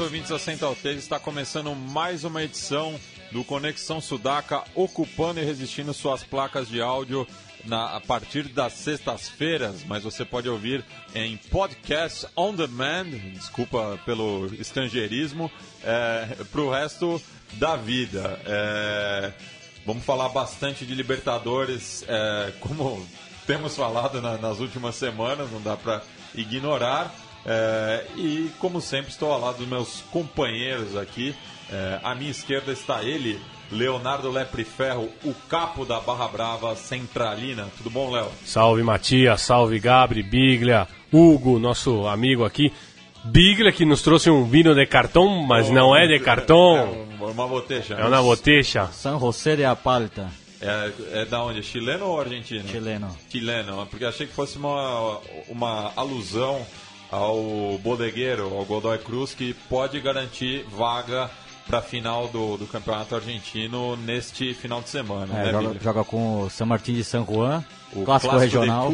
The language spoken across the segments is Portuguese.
Ouvintes da Central 3, está começando mais uma edição do Conexão Sudaca, ocupando e resistindo suas placas de áudio na, a partir das sextas-feiras, mas você pode ouvir em podcast on demand, desculpa pelo estrangeirismo, é, para o resto da vida. É, vamos falar bastante de Libertadores, é, como temos falado na, nas últimas semanas, não dá para ignorar. É, e como sempre estou ao lado dos meus companheiros aqui. É, à minha esquerda está ele, Leonardo Lepre Ferro, o capo da Barra Brava Centralina. Tudo bom, Léo? Salve Matias, salve Gabri, Biglia, Hugo, nosso amigo aqui. Biglia que nos trouxe um vinho de cartão, mas oh, não é de cartão. É uma boteja. É uma boteja. San José de Apalta. É, é da onde? Chileno ou argentino? Chileno. Chileno, porque achei que fosse uma, uma alusão ao bodegueiro, ao Godoy Cruz, que pode garantir vaga para a final do, do campeonato argentino neste final de semana. É, né, joga, joga, com o San Martín de San Juan, o clássico, clássico regional.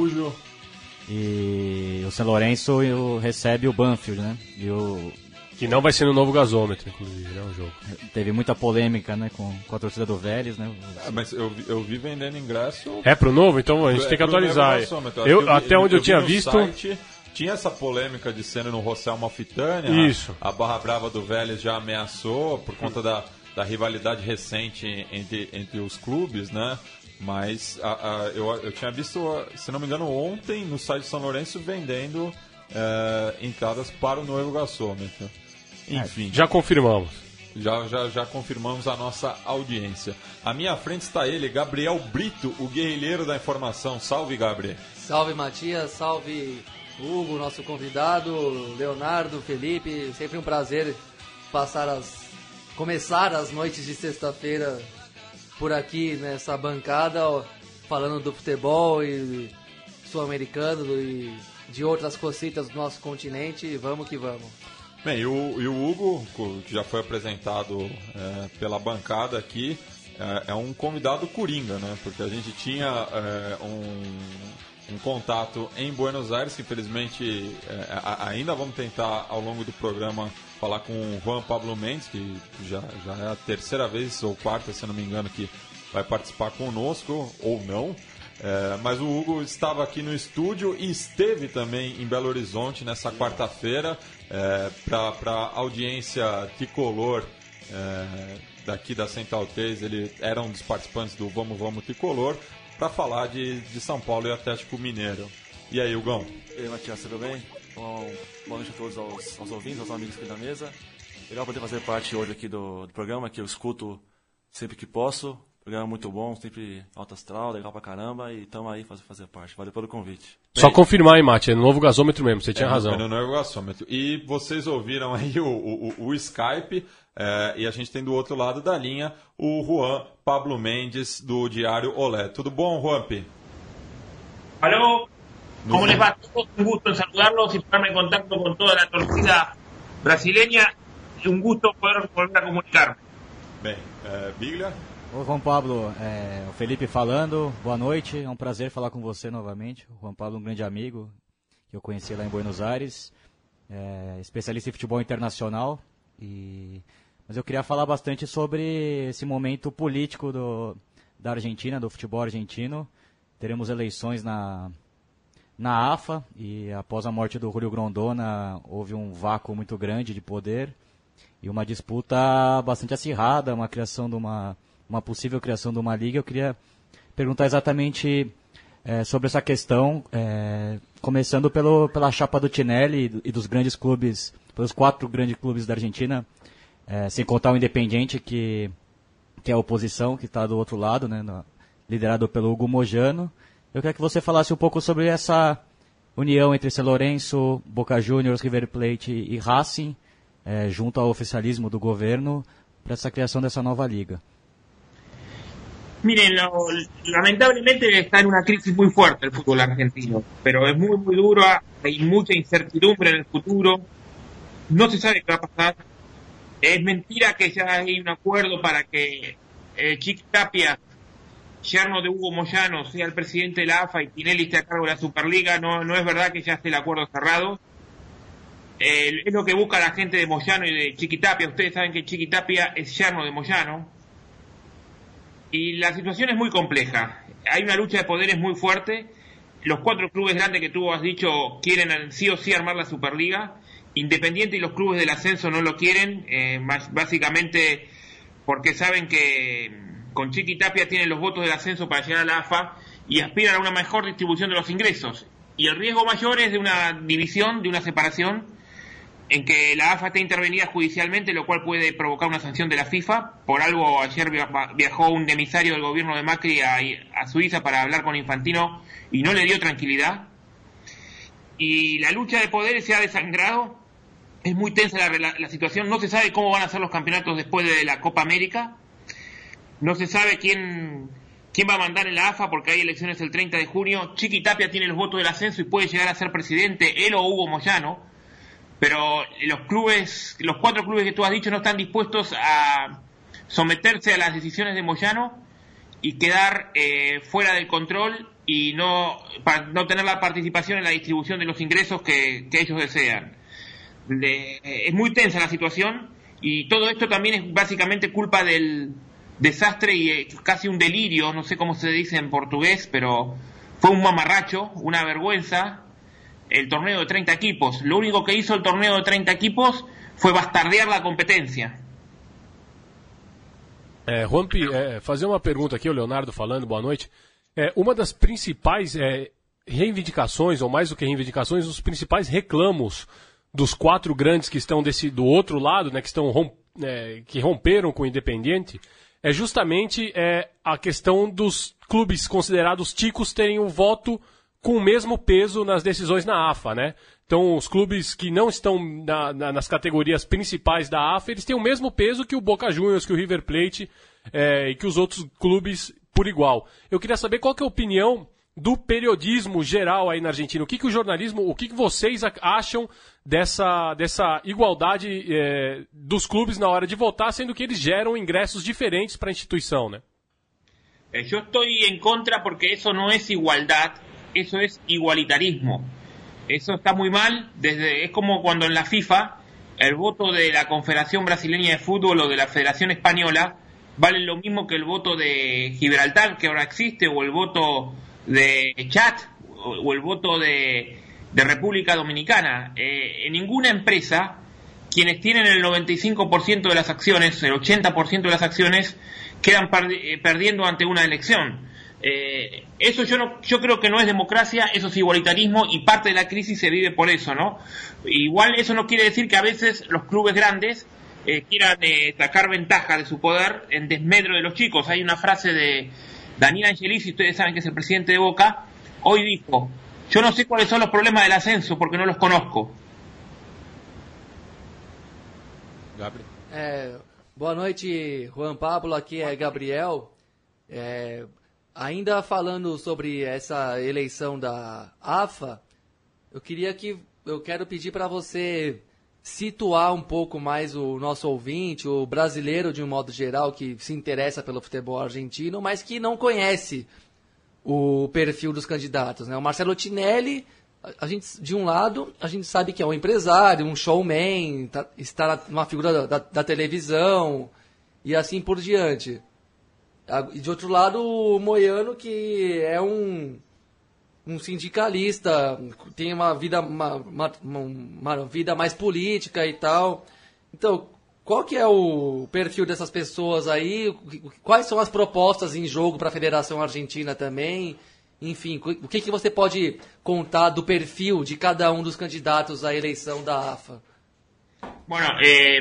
E o São Lourenço recebe o Banfield, né? E o que não vai ser no novo gasômetro, inclusive, né, o jogo. Teve muita polêmica, né, com, com a torcida do Vélez, né? Ah, mas eu, eu vi vendendo ingresso... É pro novo? Então a gente é tem que atualizar. Eu, eu, até onde eu, tinha visto... Site, tinha essa polêmica de cena no Rossel Malfitânia. Isso. A, a Barra Brava do Vélez já ameaçou por conta da, da rivalidade recente entre, entre os clubes, né? Mas a, a, eu, eu tinha visto, se não me engano, ontem no site de São Lourenço vendendo é, entradas para o novo gasômetro. Enfim. Já confirmamos. Já, já, já confirmamos a nossa audiência. À minha frente está ele, Gabriel Brito, o guerrilheiro da informação. Salve, Gabriel. Salve, Matias. Salve, Hugo, nosso convidado, Leonardo, Felipe, sempre um prazer passar as começar as noites de sexta-feira por aqui nessa bancada, falando do futebol e sul-americano e de outras cositas do nosso continente. Vamos que vamos. Bem, e o, e o Hugo, que já foi apresentado é, pela bancada aqui, é, é, um convidado coringa, né? Porque a gente tinha é, um um contato em Buenos Aires, que infelizmente é, ainda vamos tentar ao longo do programa falar com o Juan Pablo Mendes, que já, já é a terceira vez ou quarta, se não me engano, que vai participar conosco, ou não. É, mas o Hugo estava aqui no estúdio e esteve também em Belo Horizonte nessa quarta-feira é, para a audiência tricolor é, daqui da Central 3. Ele era um dos participantes do Vamos Vamos Tricolor para falar de, de São Paulo e Atlético Mineiro. E aí, Hugão? E aí, Matias, tudo bem? Bom, boa noite a todos aos, aos ouvintes, aos amigos aqui da mesa. Legal poder fazer parte hoje aqui do, do programa, que eu escuto sempre que posso. Programa muito bom, sempre alto astral, legal pra caramba, e estamos aí fazer, fazer parte. Valeu pelo convite. Só confirmar, hein, Mate, é no novo gasômetro mesmo, você tinha é, razão. É no novo gasômetro. E vocês ouviram aí o, o, o Skype, é, e a gente tem do outro lado da linha o Juan Pablo Mendes, do Diário Olé. Tudo bom, Juanpi? Alô, como les va? Un gusto en saludarlos y ponerme en contacto con toda la torcida brasileña. Un gusto poder volver a comunicarme. Bem, é, Biglia? Oi, Juan Pablo, é, o Felipe falando, boa noite, é um prazer falar com você novamente. O Juan Pablo, um grande amigo que eu conheci lá em Buenos Aires, é, especialista em futebol internacional. E... Mas eu queria falar bastante sobre esse momento político do, da Argentina, do futebol argentino. Teremos eleições na, na AFA e após a morte do Julio Grondona houve um vácuo muito grande de poder e uma disputa bastante acirrada, uma criação de uma uma possível criação de uma liga. Eu queria perguntar exatamente é, sobre essa questão, é, começando pelo, pela chapa do Tinelli e, dos grandes clubes, pelos quatro grandes clubes da Argentina, é, sem contar o Independiente, que, que é a oposição, que está do outro lado, né, no, liderado pelo Hugo Mojano. Eu queria que você falasse um pouco sobre essa união entre São Lourenço, Boca Juniors, River Plate e Racing, é, junto ao oficialismo do governo para essa criação dessa nova liga. Miren, lo, lamentablemente está en una crisis muy fuerte el fútbol argentino, pero es muy, muy duro, hay mucha incertidumbre en el futuro, no se sabe qué va a pasar. Es mentira que ya hay un acuerdo para que eh, Tapia, yerno de Hugo Moyano, sea el presidente de la AFA y Tinelli esté a cargo de la Superliga. No, no es verdad que ya esté el acuerdo cerrado. Eh, es lo que busca la gente de Moyano y de Chiquitapia. Ustedes saben que Chiquitapia es yerno de Moyano. Y la situación es muy compleja. Hay una lucha de poderes muy fuerte. Los cuatro clubes grandes que tú has dicho quieren sí o sí armar la Superliga. Independiente y los clubes del ascenso no lo quieren, eh, básicamente porque saben que con Chiquitapia tienen los votos del ascenso para llegar a la AFA y aspiran a una mejor distribución de los ingresos. Y el riesgo mayor es de una división, de una separación, en que la AFA esté intervenida judicialmente, lo cual puede provocar una sanción de la FIFA. Por algo ayer viajó un emisario del gobierno de Macri a, a, Suiza para hablar con Infantino y no le dio tranquilidad. Y la lucha de poderes se ha desangrado. Es muy tensa la, la situación. No se sabe cómo van a ser los campeonatos después de la Copa América. No se sabe quién, quién va a mandar en la AFA porque hay elecciones el 30 de junio. Chiqui Tapia tiene los votos del ascenso y puede llegar a ser presidente, él o Hugo Moyano pero los clubes, los cuatro clubes que tú has dicho no están dispuestos a someterse a las decisiones de Moyano y quedar eh, fuera del control y no, para no tener la participación en la distribución de los ingresos que, que ellos desean. Es muy tensa la situación y todo esto también es básicamente culpa del desastre y eh, casi un delirio, no sé cómo se dice en portugués, pero fue un mamarracho, una vergüenza el torneo de 30 equipos. Lo único que hizo el torneo de 30 equipos fue bastardear la competencia. É, Juanpi, é, fazer uma pergunta aqui, o Leonardo falando, boa noite. É, uma das principais é, reivindicações, ou mais do que reivindicações, os principais reclamos dos quatro grandes que estão desse, do outro lado, né, que, estão romp, é, que romperam com o Independiente, é justamente é, a questão dos clubes considerados ticos terem o voto com o mesmo peso nas decisões na AFA, né? Então, os clubes que não estão na, na, nas categorias principais da AFA, eles têm o mesmo peso que o Boca Juniors, que o River Plate é, e que os outros clubes por igual. Eu queria saber qual que é a opinião do periodismo geral aí na Argentina. O que, que o jornalismo, o que, que vocês acham dessa, dessa igualdade é, dos clubes na hora de votar, sendo que eles geram ingressos diferentes para a instituição, né? Eu estou em contra porque isso não é igualdade eso es igualitarismo. Eso está muy mal, desde, es como cuando en la FIFA el voto de la Confederación Brasileña de Fútbol o de la Federación Española vale lo mismo que el voto de Gibraltar, que ahora existe, o el voto de Chad, o, el voto de, República Dominicana. Eh, en ninguna empresa, quienes tienen el 95% de las acciones, el 80% de las acciones, quedan eh, perdiendo ante una elección. Eh, eso yo, no, yo creo que no es democracia, eso es igualitarismo y parte de la crisis se vive por eso, ¿no? Igual eso no quiere decir que a veces los clubes grandes eh, quieran eh, sacar ventaja de su poder en desmedro de los chicos. Hay una frase de Daniel Angelici, ustedes saben que es el presidente de Boca, hoy dijo, yo no sé cuáles son los problemas del ascenso porque no los conozco. Gabriel. Eh, boa noite, Juan Pablo. Aqui é Gabriel. É, Ainda falando sobre essa eleição da AFA, eu queria que eu quero pedir para você situar um pouco mais o nosso ouvinte, o brasileiro de um modo geral que se interessa pelo futebol argentino, mas que não conhece o perfil dos candidatos, né? O Marcelo Tinelli, a gente de um lado, a gente sabe que é um empresário, um showman, tá, está numa figura da, da televisão e assim por diante. E de outro lado, o Moiano, que é um, um sindicalista, tem uma vida, uma, uma, uma, vida mais política e tal. Então, qual que é o perfil dessas pessoas aí? Quais são as propostas em jogo para a Federação Argentina também? Enfim, o que, que você pode contar do perfil de cada um dos candidatos à eleição da AFA? Bueno, eh,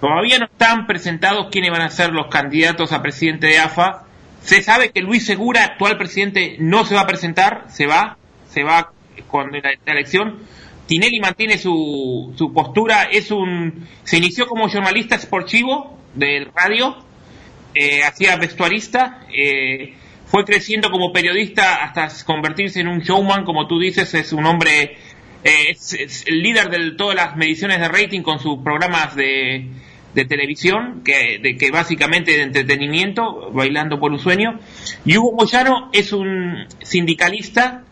todavía no están presentados quiénes van a ser los candidatos a presidente de AFA. Se sabe que Luis Segura, actual presidente, no se va a presentar, se va, se va con la, elección. Tinelli mantiene su, su postura, es un, se inició como jornalista esportivo del radio, eh, hacía vestuarista, eh, fue creciendo como periodista hasta convertirse en un showman, como tú dices, es un hombre, eh, es, el líder de todas las mediciones de rating con sus programas de, de televisión, que, de, que básicamente de entretenimiento, bailando por un sueño. Y Hugo Moyano es un sindicalista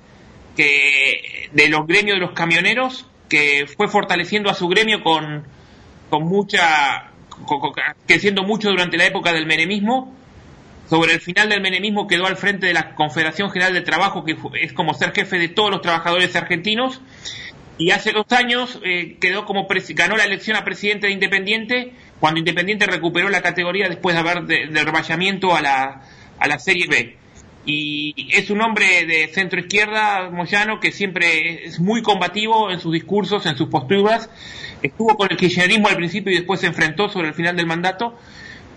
que de los gremios de los camioneros que fue fortaleciendo a su gremio con, con mucha creciendo mucho durante la época del menemismo. Sobre el final del menemismo quedó al frente de la Confederación General de Trabajo que es como ser jefe de todos los trabajadores argentinos. Y hace dos años eh, quedó como ganó la elección a presidente de Independiente cuando Independiente recuperó la categoría después de haber del reballamiento a la, a la Serie B y es un hombre de centro izquierda, Moyano, que siempre es muy combativo en sus discursos, en sus posturas. Estuvo con el kirchnerismo al principio y después se enfrentó sobre el final del mandato,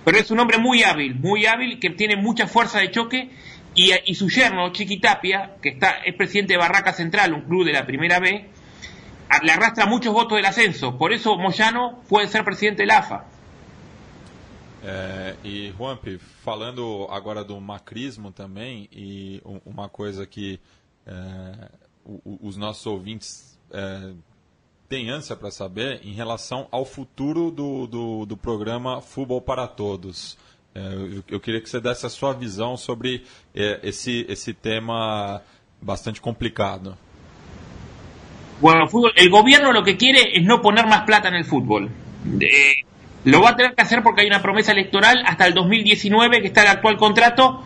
pero es un hombre muy hábil, muy hábil, que tiene mucha fuerza de choque y, su yerno, Chiquitapia, que está, es presidente de Barraca Central, un club de la primera B, le arrastra muchos votos del ascenso. Por eso Moyano puede ser presidente de la AFA. É, e, Juanpi, falando agora do macrismo também, e uma coisa que é, os nossos ouvintes é, têm ânsia para saber em relação ao futuro do, do, do programa Futebol para Todos. É, eu, eu, queria que você desse a sua visão sobre é, esse, esse tema bastante complicado. Bueno, el gobierno lo que quiere es no poner más plata en el fútbol. Eh, Lo va a tener que hacer porque hay una promesa electoral hasta el 2019, que está el actual contrato.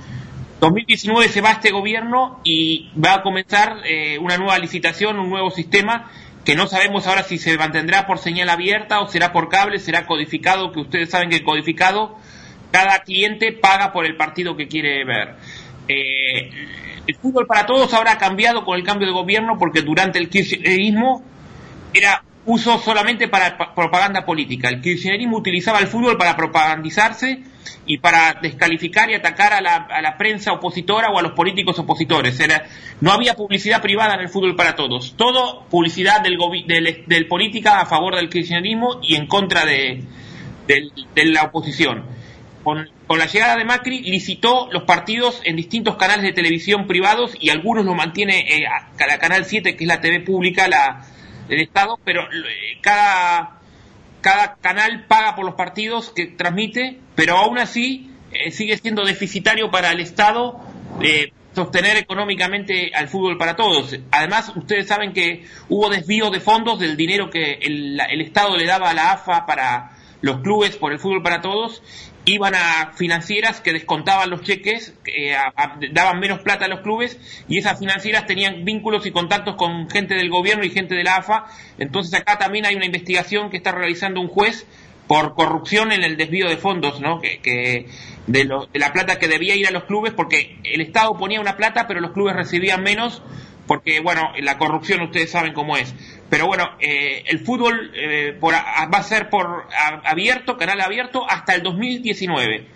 2019 se va este gobierno y va a comenzar eh, una nueva licitación, un nuevo sistema que no sabemos ahora si se mantendrá por señal abierta o será por cable, será codificado, que ustedes saben que codificado, cada cliente paga por el partido que quiere ver. Eh, el fútbol para todos ahora ha cambiado con el cambio de gobierno porque durante el kirchnerismo era uso solamente para propaganda política. El kirchnerismo utilizaba el fútbol para propagandizarse y para descalificar y atacar a la, a la prensa opositora o a los políticos opositores. Era, no había publicidad privada en el fútbol para todos. Todo publicidad del, del, del política a favor del kirchnerismo y en contra de, de, la oposición. Con, con, la llegada de Macri licitó los partidos en distintos canales de televisión privados y algunos lo mantiene eh, la Canal 7, que es la TV pública, la, del Estado, pero eh, cada, cada canal paga por los partidos que transmite, pero aún así eh, sigue siendo deficitario para el Estado eh, sostener económicamente al fútbol para todos. Además, ustedes saben que hubo desvío de fondos del dinero que el, el Estado le daba a la AFA para los clubes por el fútbol para todos iban a financieras que descontaban los cheques, eh, daban menos plata a los clubes y esas financieras tenían vínculos y contactos con gente del gobierno y gente de la AFA. Entonces acá también hay una investigación que está realizando un juez por corrupción en el desvío de fondos, ¿no? Que, de, de la plata que debía ir a los clubes porque el Estado ponía una plata pero los clubes recibían menos porque, bueno, la corrupción ustedes saben cómo es. Pero bueno, eh, el fútbol eh, va a ser por abierto, canal abierto, hasta el 2019.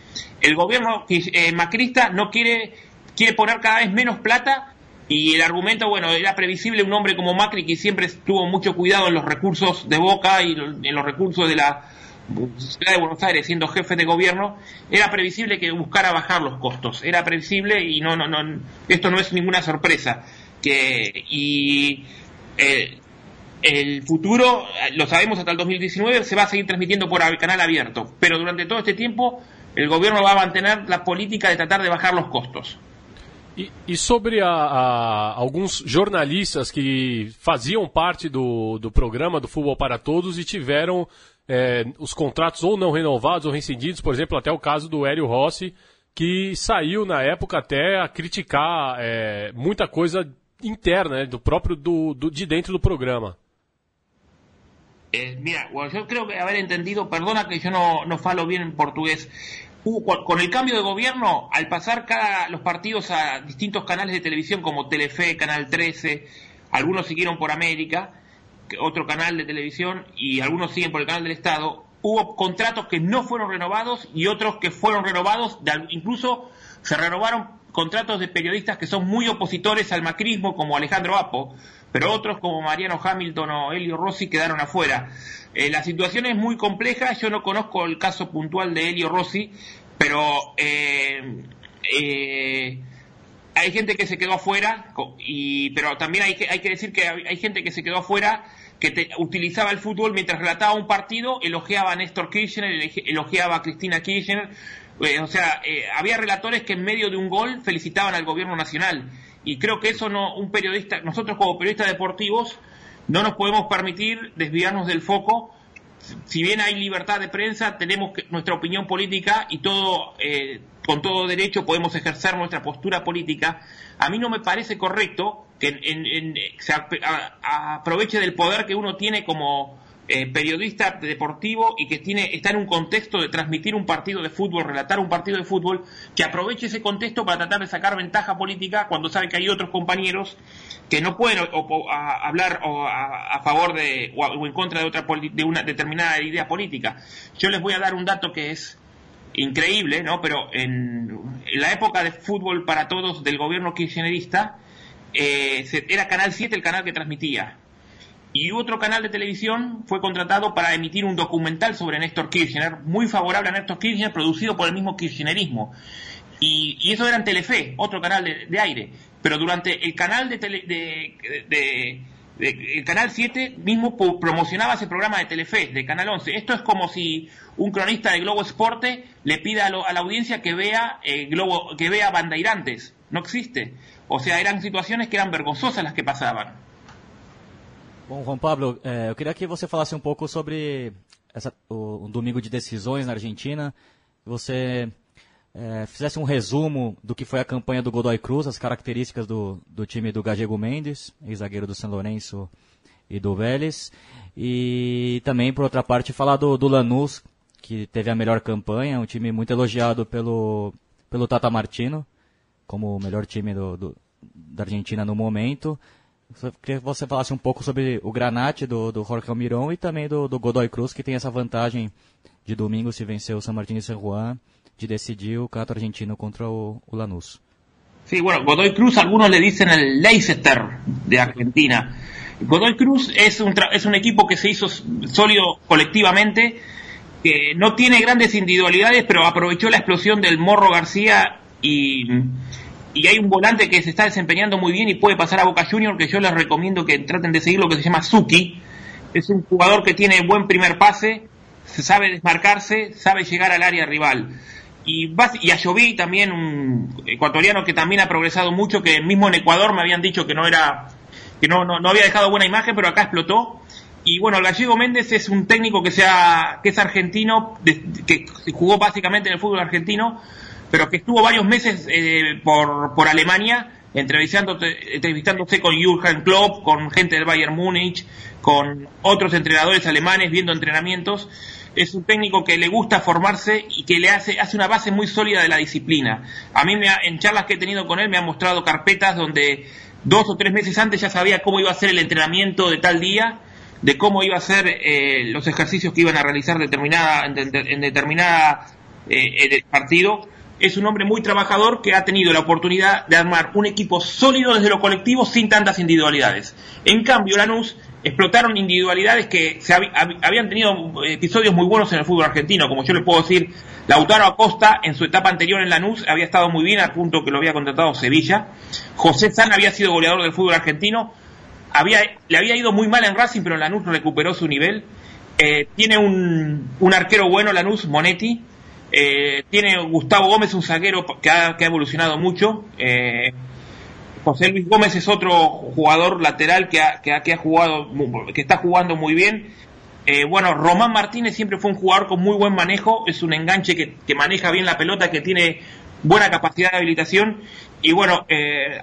El gobierno eh, macrista no quiere, quiere poner cada vez menos plata y el argumento, bueno, era previsible un hombre como Macri que siempre tuvo mucho cuidado en los recursos de Boca y en los recursos de la ciudad de Buenos Aires siendo jefe de gobierno, era previsible que buscara bajar los costos. Era previsible y no, no, no, esto no es ninguna sorpresa. Que, y el futuro, lo sabemos hasta el 2019, se va a seguir transmitiendo por canal abierto, pero durante todo este tiempo el gobierno va a mantener la política de tratar de bajar los costos. E, e sobre a, a, alguns jornalistas que faziam parte do, do programa do Futebol para Todos e tiveram é, os contratos ou não renovados ou rescindidos, por exemplo, até o caso do Hélio Rossi, que saiu na época até a criticar é, muita coisa interna, né, do próprio de dentro do programa. Eh, mira, yo creo que haber entendido, perdona que yo no, no falo bien en portugués, con el cambio de gobierno, al pasar los partidos a distintos canales de televisión como Telefe, Canal 13, algunos siguieron por América, otro canal de televisión, y algunos siguen por el canal del Estado, hubo contratos que no fueron renovados y otros que fueron renovados, incluso se renovaron contratos de periodistas que son muy opositores al macrismo, como Alejandro Apo, pero otros como Mariano Hamilton o Elio Rossi quedaron afuera. Eh, la situación es muy compleja, yo no conozco el caso puntual de Elio Rossi, pero eh, eh, hay gente que se quedó afuera, y, pero también hay hay que decir que hay gente que se quedó afuera que utilizaba el fútbol mientras relataba un partido, elogiaba a Néstor Kirchner, elogiaba a Cristina Kirchner, o sea, había relatores que en medio de un gol felicitaban al gobierno nacional. Y creo que eso no un periodista nosotros como periodistas deportivos no nos podemos permitir desviarnos del foco. Si bien hay libertad de prensa tenemos nuestra opinión política y todo eh, con todo derecho podemos ejercer nuestra postura política. A mí no me parece correcto que se aproveche del poder que uno tiene como eh, periodista deportivo y que tiene, está en un contexto de transmitir un partido de fútbol, relatar un partido de fútbol, que aproveche ese contexto para tratar de sacar ventaja política cuando sabe que hay otros compañeros que no pueden hablar a, favor de o, en contra de, otra, de una determinada idea política. Yo les voy a dar un dato que es increíble, ¿no? Pero en, la época de fútbol para todos del gobierno kirchnerista, eh, era Canal 7 el canal que transmitía y otro canal de televisión fue contratado para emitir un documental sobre Néstor Kirchner, muy favorable a Néstor Kirchner, producido por el mismo kirchnerismo. Y, eso era en Telefe, otro canal de, aire. Pero durante el canal de, de, el canal 7 mismo promocionaba ese programa de Telefe, de Canal 11. Esto es como si un cronista de Globo Esporte le pida a, la audiencia que vea eh, Globo, que vea Bandeirantes. No existe. O sea, eran situaciones que eran vergonzosas las que pasaban. Bom, Juan Pablo, é, eu queria que você falasse um pouco sobre essa, o, o domingo de decisões na Argentina. Você é, fizesse um resumo do que foi a campanha do Godoy Cruz, as características do, do time do Gagego Mendes, ex-zagueiro do São Lourenço e do Vélez. E também, por outra parte, falar do, do Lanús, que teve a melhor campanha, um time muito elogiado pelo, pelo Tata Martino, como o melhor time do, do da Argentina no momento. Eu queria que você falasse um pouco sobre o Granate do, do Jorge Almirón e também do, do Godoy Cruz, que tem essa vantagem de domingo, se vencer o San Martín e San Juan, de decidir o campeonato argentino contra o, o Lanús. Sí, bueno, Godoy Cruz algunos le dicen el Leicester de Argentina. Godoy Cruz es un, es un equipo que se hizo sólido colectivamente, que no tiene grandes individualidades, pero aprovechó la explosión del Morro García y y hay un volante que se está desempeñando muy bien y puede pasar a Boca Junior, que yo les recomiendo que traten de seguir lo que se llama Suki. Es un jugador que tiene buen primer pase, sabe desmarcarse, sabe llegar al área rival. Y, y a Jovi también, un ecuatoriano que también ha progresado mucho, que mismo en Ecuador me habían dicho que no era, que no, no, había dejado buena imagen, pero acá explotó. Y bueno, gallego Méndez es un técnico que sea, que es argentino, que jugó básicamente en el fútbol argentino, pero que estuvo varios meses eh, por, por Alemania entrevistándose con Jürgen Klopp, con gente del Bayern Múnich, con otros entrenadores alemanes viendo entrenamientos. Es un técnico que le gusta formarse y que le hace, hace una base muy sólida de la disciplina. A mí me en charlas que he tenido con él me ha mostrado carpetas donde dos o tres meses antes ya sabía cómo iba a ser el entrenamiento de tal día, de cómo iba a ser eh, los ejercicios que iban a realizar determinada, en, determinada eh, partido es un hombre muy trabajador que ha tenido la oportunidad de armar un equipo sólido desde lo colectivo sin tantas individualidades. En cambio, Lanús explotaron individualidades que se habían tenido episodios muy buenos en el fútbol argentino, como yo le puedo decir, Lautaro Acosta en su etapa anterior en Lanús había estado muy bien al punto que lo había contratado Sevilla. José San había sido goleador del fútbol argentino, había, le había ido muy mal en Racing, pero Lanús recuperó su nivel. Eh, tiene un arquero bueno Lanús, Monetti, eh, tiene Gustavo Gómez, un zaguero que ha, evolucionado mucho. Eh, José Luis Gómez es otro jugador lateral que, ha, que, ha, jugado, que está jugando muy bien. Eh, bueno, Román Martínez siempre fue un jugador con muy buen manejo, es un enganche que, maneja bien la pelota, que tiene buena capacidad de habilitación. Y bueno,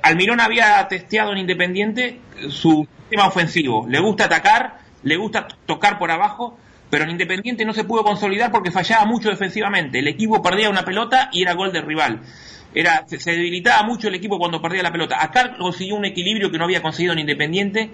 Almirón había testeado en Independiente su sistema ofensivo. Le gusta atacar, le gusta tocar por abajo pero en Independiente no se pudo consolidar porque fallaba mucho defensivamente. El equipo perdía una pelota y era gol del rival. Era, se, debilitaba mucho el equipo cuando perdía la pelota. Acá consiguió un equilibrio que no había conseguido en Independiente.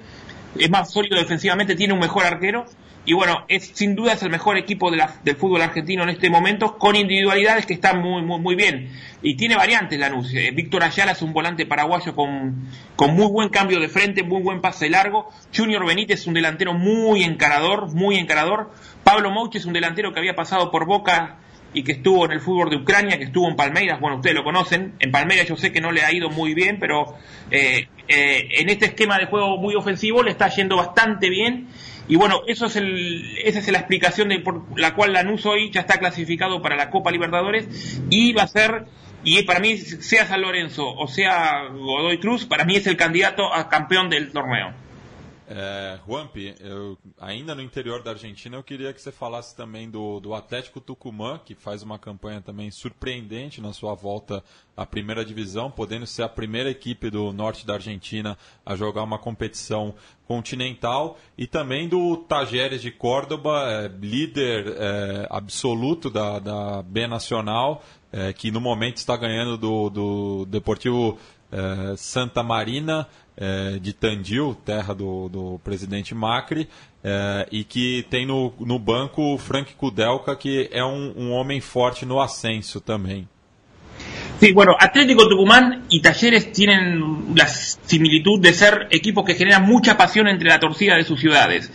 Es más sólido defensivamente, tiene un mejor arquero y bueno, es sin duda es el mejor equipo de la- del fútbol argentino en este momento con individualidades que están muy muy muy bien y tiene variantes Lanús. Eh, Víctor Ayala es un volante paraguayo con, con muy buen cambio de frente, muy buen pase largo. Junior Benítez es un delantero muy encarador, muy encarador. Pablo Mouche es un delantero que había pasado por Boca y que estuvo en el fútbol de Ucrania, que estuvo en Palmeiras, bueno, ustedes lo conocen, en Palmeiras yo sé que no le ha ido muy bien, pero eh, eh, en este esquema de juego muy ofensivo le está yendo bastante bien, y bueno, eso es el, esa es la explicación de por la cual Lanús hoy ya está clasificado para la Copa Libertadores, y va a ser, y para mí, sea San Lorenzo o sea Godoy Cruz, para mí es el candidato a campeón del torneo. É, eu, ainda no interior da Argentina, eu queria que você falasse também do, do Atlético Tucumã, que faz uma campanha também surpreendente na sua volta à primeira divisão, podendo ser a primeira equipe do norte da Argentina a jogar uma competição continental, e também do Tajeres de Córdoba, é, líder é, absoluto da, da B Nacional, é, que no momento está ganhando do, do Deportivo é, Santa Marina é, de Tandil, terra do, do presidente Macri, é, e que tem no, no banco o Frank Kudelka, que é um, um homem forte no ascenso também. Sí, bueno, Atlético Tucumán y Talleres tienen la similitud de ser equipos que generan mucha pasión entre la torcida de sus ciudades.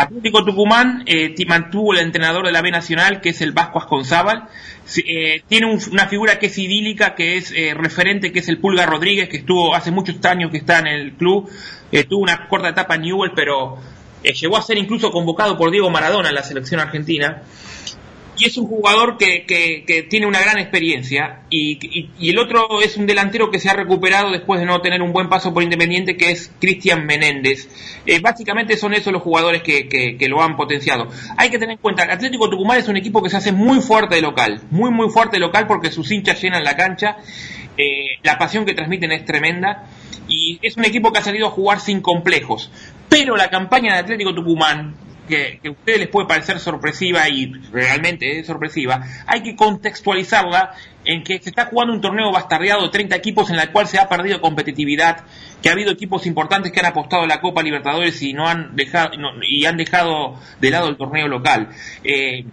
Atlético Tucumán eh, mantuvo el entrenador de la B Nacional, que es el Vasco Asconzábal. Eh, tiene un- una figura que es idílica, que es eh, referente, que es el Pulga Rodríguez, que estuvo hace muchos años que está en el club. Tuvo una corta etapa en Newell, pero llegó a ser incluso convocado por Diego Maradona en la selección argentina y es un jugador que, tiene una gran experiencia y, el otro es un delantero que se ha recuperado después de no tener un buen paso por Independiente que es Cristian Menéndez. Eh, básicamente son esos los jugadores que, lo han potenciado. Hay que tener en cuenta que Atlético Tucumán es un equipo que se hace muy fuerte de local, muy muy fuerte de local porque sus hinchas llenan la cancha, eh, la pasión que transmiten es tremenda y es un equipo que ha salido a jugar sin complejos. Pero la campaña de Atlético Tucumán que, a ustedes les puede parecer sorpresiva y realmente es sorpresiva, hay que contextualizarla en que se está jugando un torneo bastardeado de 30 equipos en el cual se ha perdido competitividad, que ha habido equipos importantes que han apostado a la Copa Libertadores y no han dejado no- y han dejado de lado el torneo local. Eh,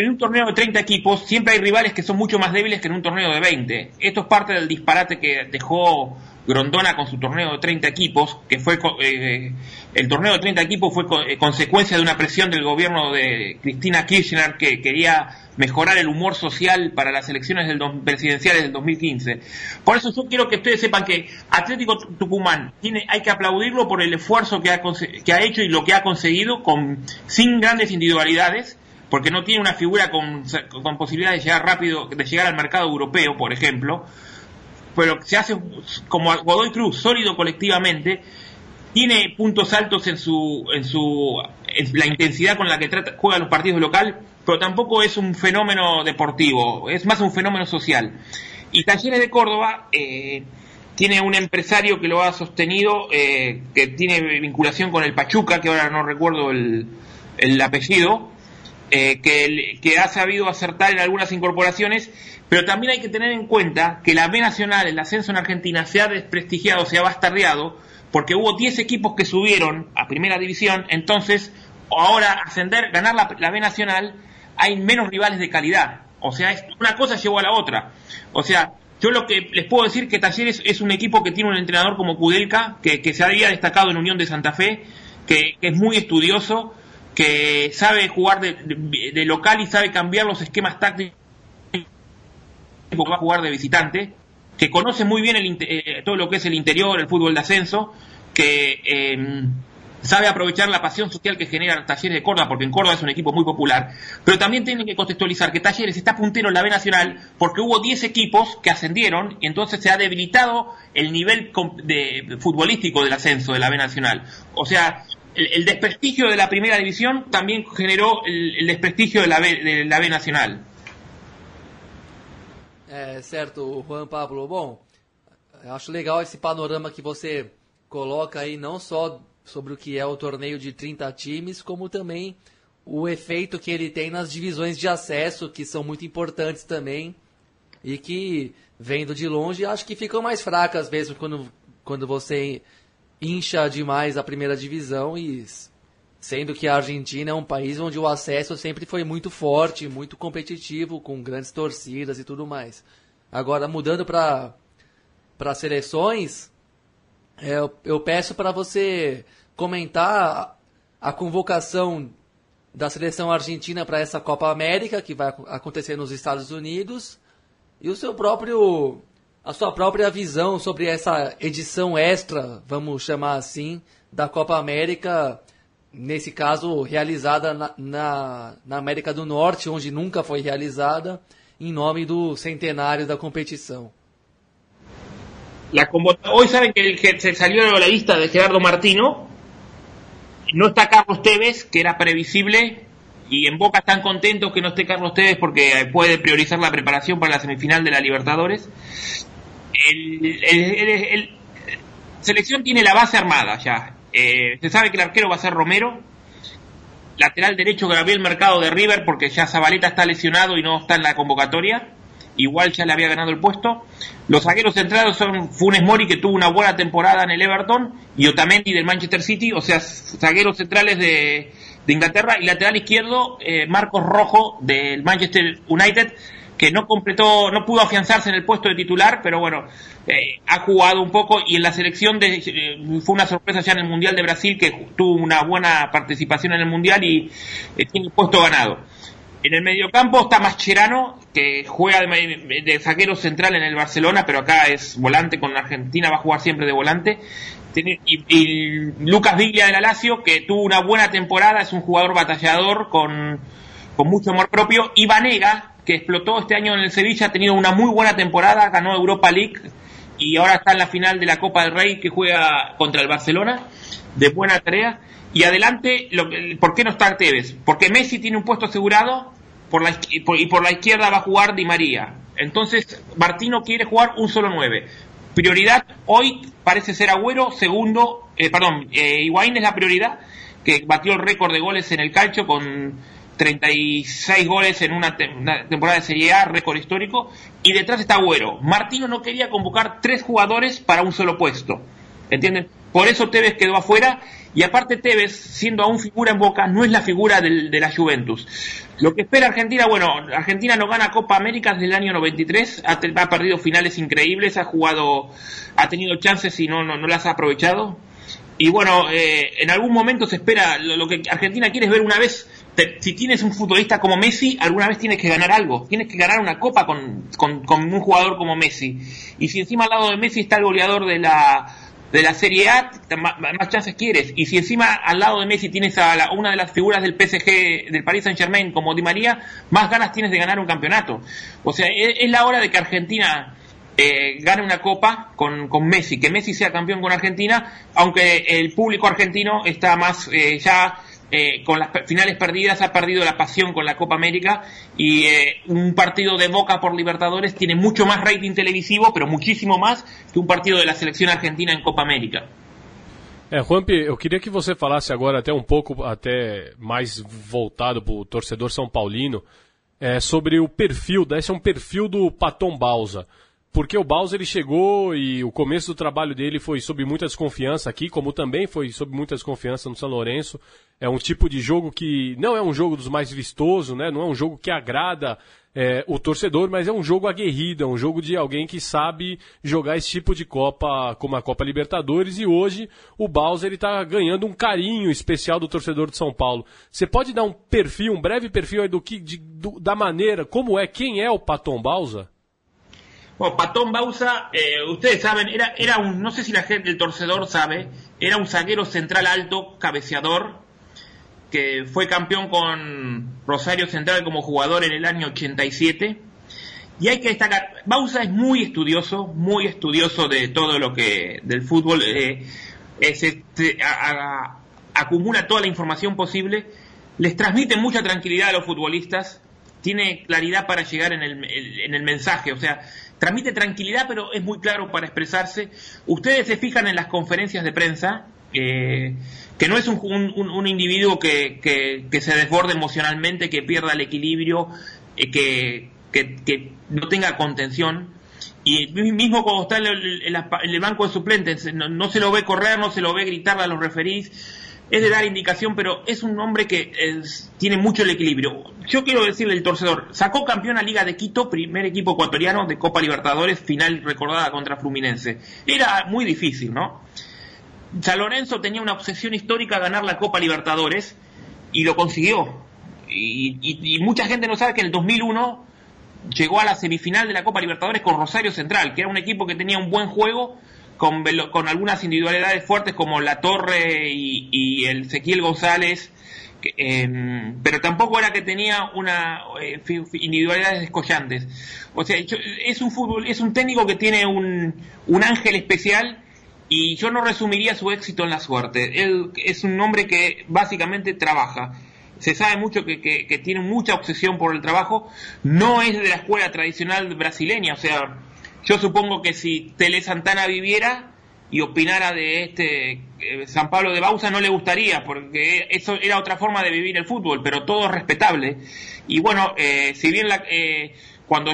en un torneo de 30 equipos siempre hay rivales que son mucho más débiles que en un torneo de 20. Esto es parte del disparate que dejó Grondona con su torneo de 30 equipos, que fue eh, el torneo de 30 equipos fue co- eh, consecuencia de una presión del gobierno de Cristina Kirchner que quería mejorar el humor social para las elecciones del presidenciales del 2015. Por eso yo quiero que ustedes sepan que Atlético Tu- Tucumán tiene, hay que aplaudirlo por el esfuerzo que ha, que ha hecho y lo que ha conseguido con sin grandes individualidades porque no tiene una figura con, con posibilidad de llegar rápido, de llegar al mercado europeo, por ejemplo, pero se hace como Godoy Cruz, sólido colectivamente, tiene puntos altos en su, en su, en la intensidad con la que trata, juega los partidos local, pero tampoco es un fenómeno deportivo, es más un fenómeno social. Y Talleres de Córdoba eh, tiene un empresario que lo ha sostenido, eh, que tiene vinculación con el Pachuca, que ahora no recuerdo el, el apellido, eh, que, que ha sabido acertar en algunas incorporaciones, pero también hay que tener en cuenta que la B Nacional, el ascenso en Argentina, se ha desprestigiado, se ha bastardeado, porque hubo 10 equipos que subieron a Primera División, entonces ahora ascender, ganar la, la B Nacional, hay menos rivales de calidad. O sea, es- una cosa llevó a la otra. O sea, yo lo que les puedo decir que Talleres es un equipo que tiene un entrenador como Kudelka, que, se había destacado en Unión de Santa Fe, que es muy estudioso, que sabe jugar de, de- local y sabe cambiar los esquemas tácticos que va a jugar de visitante, que conoce muy bien el, eh, todo lo que es el interior, el fútbol de ascenso, que eh, sabe aprovechar la pasión social que genera Talleres de Córdoba, porque en Córdoba es un equipo muy popular, pero también tienen que contextualizar que Talleres está puntero en la B Nacional porque hubo 10 equipos que ascendieron y entonces se ha debilitado el nivel de, futbolístico del ascenso de la B Nacional. O sea, el, el desprestigio de la primera división también generó el, el desprestigio de la B, de la B Nacional. É, certo, Juan Pablo. Bom, acho legal esse panorama que você coloca aí, não só sobre o que é o torneio de 30 times, como também o efeito que ele tem nas divisões de acesso, que são muito importantes também, e que, vendo de longe, acho que ficam mais fracas mesmo quando, quando você incha demais a primeira divisão e sendo que a Argentina é um país onde o acesso sempre foi muito forte, muito competitivo, com grandes torcidas e tudo mais. Agora mudando para para seleções, é, eu, eu peço para você comentar a convocação da seleção argentina para essa Copa América que vai acontecer nos Estados Unidos e o seu próprio a sua própria visão sobre essa edição extra, vamos chamar assim, da Copa América, nesse caso realizada na, na, na América do Norte, onde nunca foi realizada, em nome do centenário da competição. La Hoy saben que, que se salió la lista de Gerardo Martino. No está Carlos Tevez, que era previsible, y en Boca están contentos que no esté Carlos Tevez porque puede priorizar la preparación para la semifinal de la Libertadores. El, selección tiene la base armada ya. Eh, se sabe que el arquero va a ser Romero. Lateral derecho Gabriel Mercado de River porque ya Zabaleta está lesionado y no está en la convocatoria igual ya le había ganado el puesto. Los zagueros centrales son Funes Mori, que tuvo una buena temporada en el Everton, y Otamendi del Manchester City, o sea, zagueros centrales de, Inglaterra, y lateral izquierdo, eh, Marcos Rojo del Manchester United, que no completó, no pudo afianzarse en el puesto de titular, pero bueno, eh, ha jugado un poco y en la selección de, eh, fue una sorpresa ya en el Mundial de Brasil, que tuvo una buena participación en el Mundial y tiene el puesto ganado. En el mediocampo está Mascherano, que juega de, de, zaguero central en el Barcelona, pero acá es volante, con la Argentina va a jugar siempre de volante. Y, Lucas Viglia del Alacio, que tuvo una buena temporada, es un jugador batallador con, con mucho amor propio. Y Vanega, que explotó este año en el Sevilla, ha tenido una muy buena temporada, ganó Europa League y ahora está en la final de la Copa del Rey que juega contra el Barcelona, de buena tarea. Y adelante, lo, ¿por qué no está Tevez? Porque Messi tiene un puesto asegurado y por la izquierda va a jugar Di María. Entonces, Martino quiere jugar un solo 9. Prioridad hoy parece ser Agüero, segundo, eh, perdón, eh, es la prioridad, que batió el récord de goles en el calcio con 36 goles en una, temporada de Serie A, récord histórico, y detrás está Agüero. Martino no quería convocar tres jugadores para un solo puesto, ¿entienden? Por eso Tevez quedó afuera y aparte Tevez, siendo aún figura en Boca, no es la figura de la Juventus. Lo que espera Argentina, bueno, Argentina no gana Copa América desde el año 93, ha, ha perdido finales increíbles, ha jugado, ha tenido chances y no, no, las ha aprovechado. Y bueno, eh, en algún momento se espera, lo, que Argentina quiere es ver una vez, si tienes un futbolista como Messi, alguna vez tienes que ganar algo, tienes que ganar una copa con, con, un jugador como Messi. Y si encima al lado de Messi está el goleador de la de la Serie A, más chances quieres. Y si encima al lado de Messi tienes a una de las figuras del PSG, del Paris Saint Germain, como Di María, más ganas tienes de ganar un campeonato. O sea, es, la hora de que Argentina eh, gane una copa con, con, Messi, que Messi sea campeón con Argentina, aunque el público argentino está más eh, ya eh, con las finales perdidas ha perdido la pasión con la Copa América y eh, un partido de Boca por Libertadores tiene mucho más rating televisivo, pero muchísimo más que um partido da seleção argentina em Copa América. É, Juanpi, eu que você falasse agora até um pouco, até mais voltado para o torcedor são paulino, é, sobre o perfil, esse é um perfil do Paton Balsa porque o Bowser ele chegou e o começo do trabalho dele foi sob muita desconfiança aqui, como também foi sob muita desconfiança no São Lourenço. É um tipo de jogo que não é um jogo dos mais vistosos, né? Não é um jogo que agrada é, o torcedor, mas é um jogo aguerrido, é um jogo de alguém que sabe jogar esse tipo de Copa, como a Copa Libertadores, e hoje o Bowser está ganhando um carinho especial do torcedor de São Paulo. Você pode dar um perfil, um breve perfil do que, de, do, da maneira, como é, quem é o Paton Bausa? Patón Bausa, eh, ustedes saben, era, era un, no sé si la gente del torcedor sabe, era un zaguero central alto, cabeceador, que fue campeón con Rosario Central como jugador en el año 87. Y hay que destacar, Bausa es muy estudioso, muy estudioso de todo lo que, del fútbol, eh, este, acumula toda la información posible, les transmite mucha tranquilidad a los futbolistas, tiene claridad para llegar en el, en el mensaje, o sea, transmite tranquilidad, pero es muy claro para expresarse. Ustedes se fijan en las conferencias de prensa, eh, que no es un, un, individuo que, se desborde emocionalmente, que pierda el equilibrio, eh, que, no tenga contención. y mismo cuando está en el, el banco de suplentes, no, no se lo ve correr, no se lo ve gritar a los referís, es de dar indicación, pero es un hombre que es- tiene mucho el equilibrio. Yo quiero decirle el torcedor, sacó campeón a Liga de Quito, primer equipo ecuatoriano de Copa Libertadores, final recordada contra Fluminense. Era muy difícil, ¿no? San Lorenzo tenía una obsesión histórica a ganar la Copa Libertadores y lo consiguió. Y, y- y mucha gente no sabe que en el 2001 llegó a la semifinal de la Copa Libertadores con Rosario Central, que era un equipo que tenía un buen juego, con, con algunas individualidades fuertes como La Torre y, el Ezequiel González, em, pero tampoco era que tenía una eh, individualidades descollantes. O sea, yo- es un fútbol, es un técnico que tiene un, un ángel especial y yo no resumiría su éxito en la suerte. Él es un hombre que básicamente trabaja. Se sabe mucho que- que tiene mucha obsesión por el trabajo. No es de la escuela tradicional brasileña. O sea, yo supongo que si Tele Santana viviera y opinara de este eh, San Pablo de Bausa no le gustaría, porque eso era otra forma de vivir el fútbol, pero todo es respetable. Y bueno, eh, si bien la, eh, cuando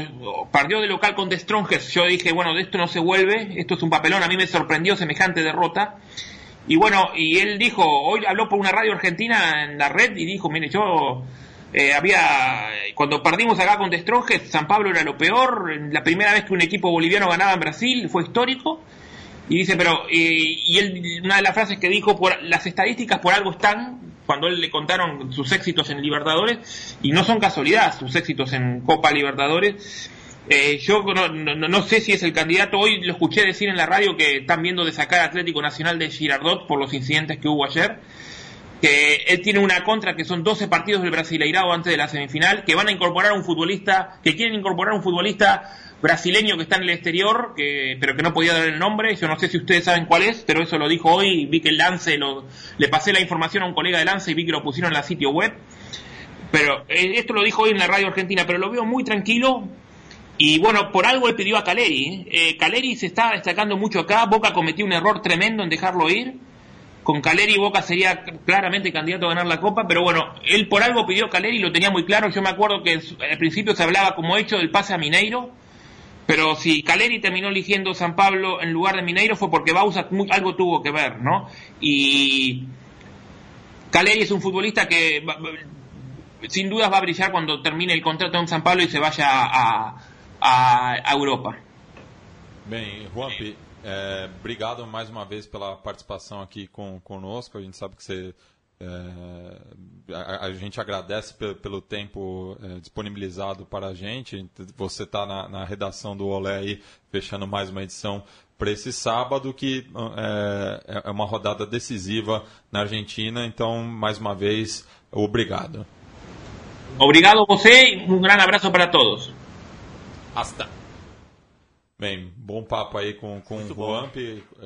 perdió de local con The Strongest, yo dije, bueno, de esto no se vuelve, esto es un papelón, a mí me sorprendió semejante derrota. Y bueno, y él dijo, hoy habló por una radio argentina en la red y dijo, mire, yo eh, había, cuando perdimos acá con The Strongest, San Pablo era lo peor, la primera vez que un equipo boliviano ganaba en Brasil fue histórico. Y dice, pero, eh, y él, una de las frases que dijo, por, las estadísticas por algo están, cuando él le contaron sus éxitos en Libertadores, y no son casualidad sus éxitos en Copa Libertadores. Eh, yo no, no- no sé si es el candidato, hoy lo escuché decir en la radio que están viendo de sacar Atlético Nacional de Girardot por los incidentes que hubo ayer, que él tiene una contra que son 12 partidos del Brasileirao antes de la semifinal, que van a incorporar a un futbolista, que quieren incorporar a un futbolista brasileño que está en el exterior, que, pero que no podía dar el nombre, yo no sé si ustedes saben cuál es, pero eso lo dijo hoy, vi que el Lance, lo, le pasé la información a un colega de Lance y vi que lo pusieron en la sitio web, pero eh, esto lo dijo hoy en la radio argentina, pero lo veo muy tranquilo, y bueno, por algo él pidió a Caleri. ¿eh? Eh, Caleri se está destacando mucho acá. Boca cometió un error tremendo en dejarlo ir. Con Caleri Boca sería claramente candidato a ganar la Copa, pero bueno, él por algo pidió a Caleri, lo tenía muy claro. Yo me acuerdo que al principio se hablaba como hecho del pase a Mineiro, pero si Caleri terminó eligiendo San Pablo en lugar de Mineiro fue porque Bausa algo tuvo que ver, ¿no? Y Caleri es un futbolista que sin dudas va a brillar cuando termine el contrato en San Pablo y se vaya a, a- Europa. Bem, Juanpi, é, obrigado mais uma vez pela participação aqui com, conosco. A gente sabe que você. é, a, a gente agradece pe- pelo tempo é, disponibilizado para a gente. Você está na, na redação do Olé aí, fechando mais uma edição para esse sábado, que é, é uma rodada decisiva na Argentina. Então, mais uma vez, obrigado. Obrigado você e um grande abraço para todos. Hasta. Bem, bom papo aí com, com Muito o. Juamp,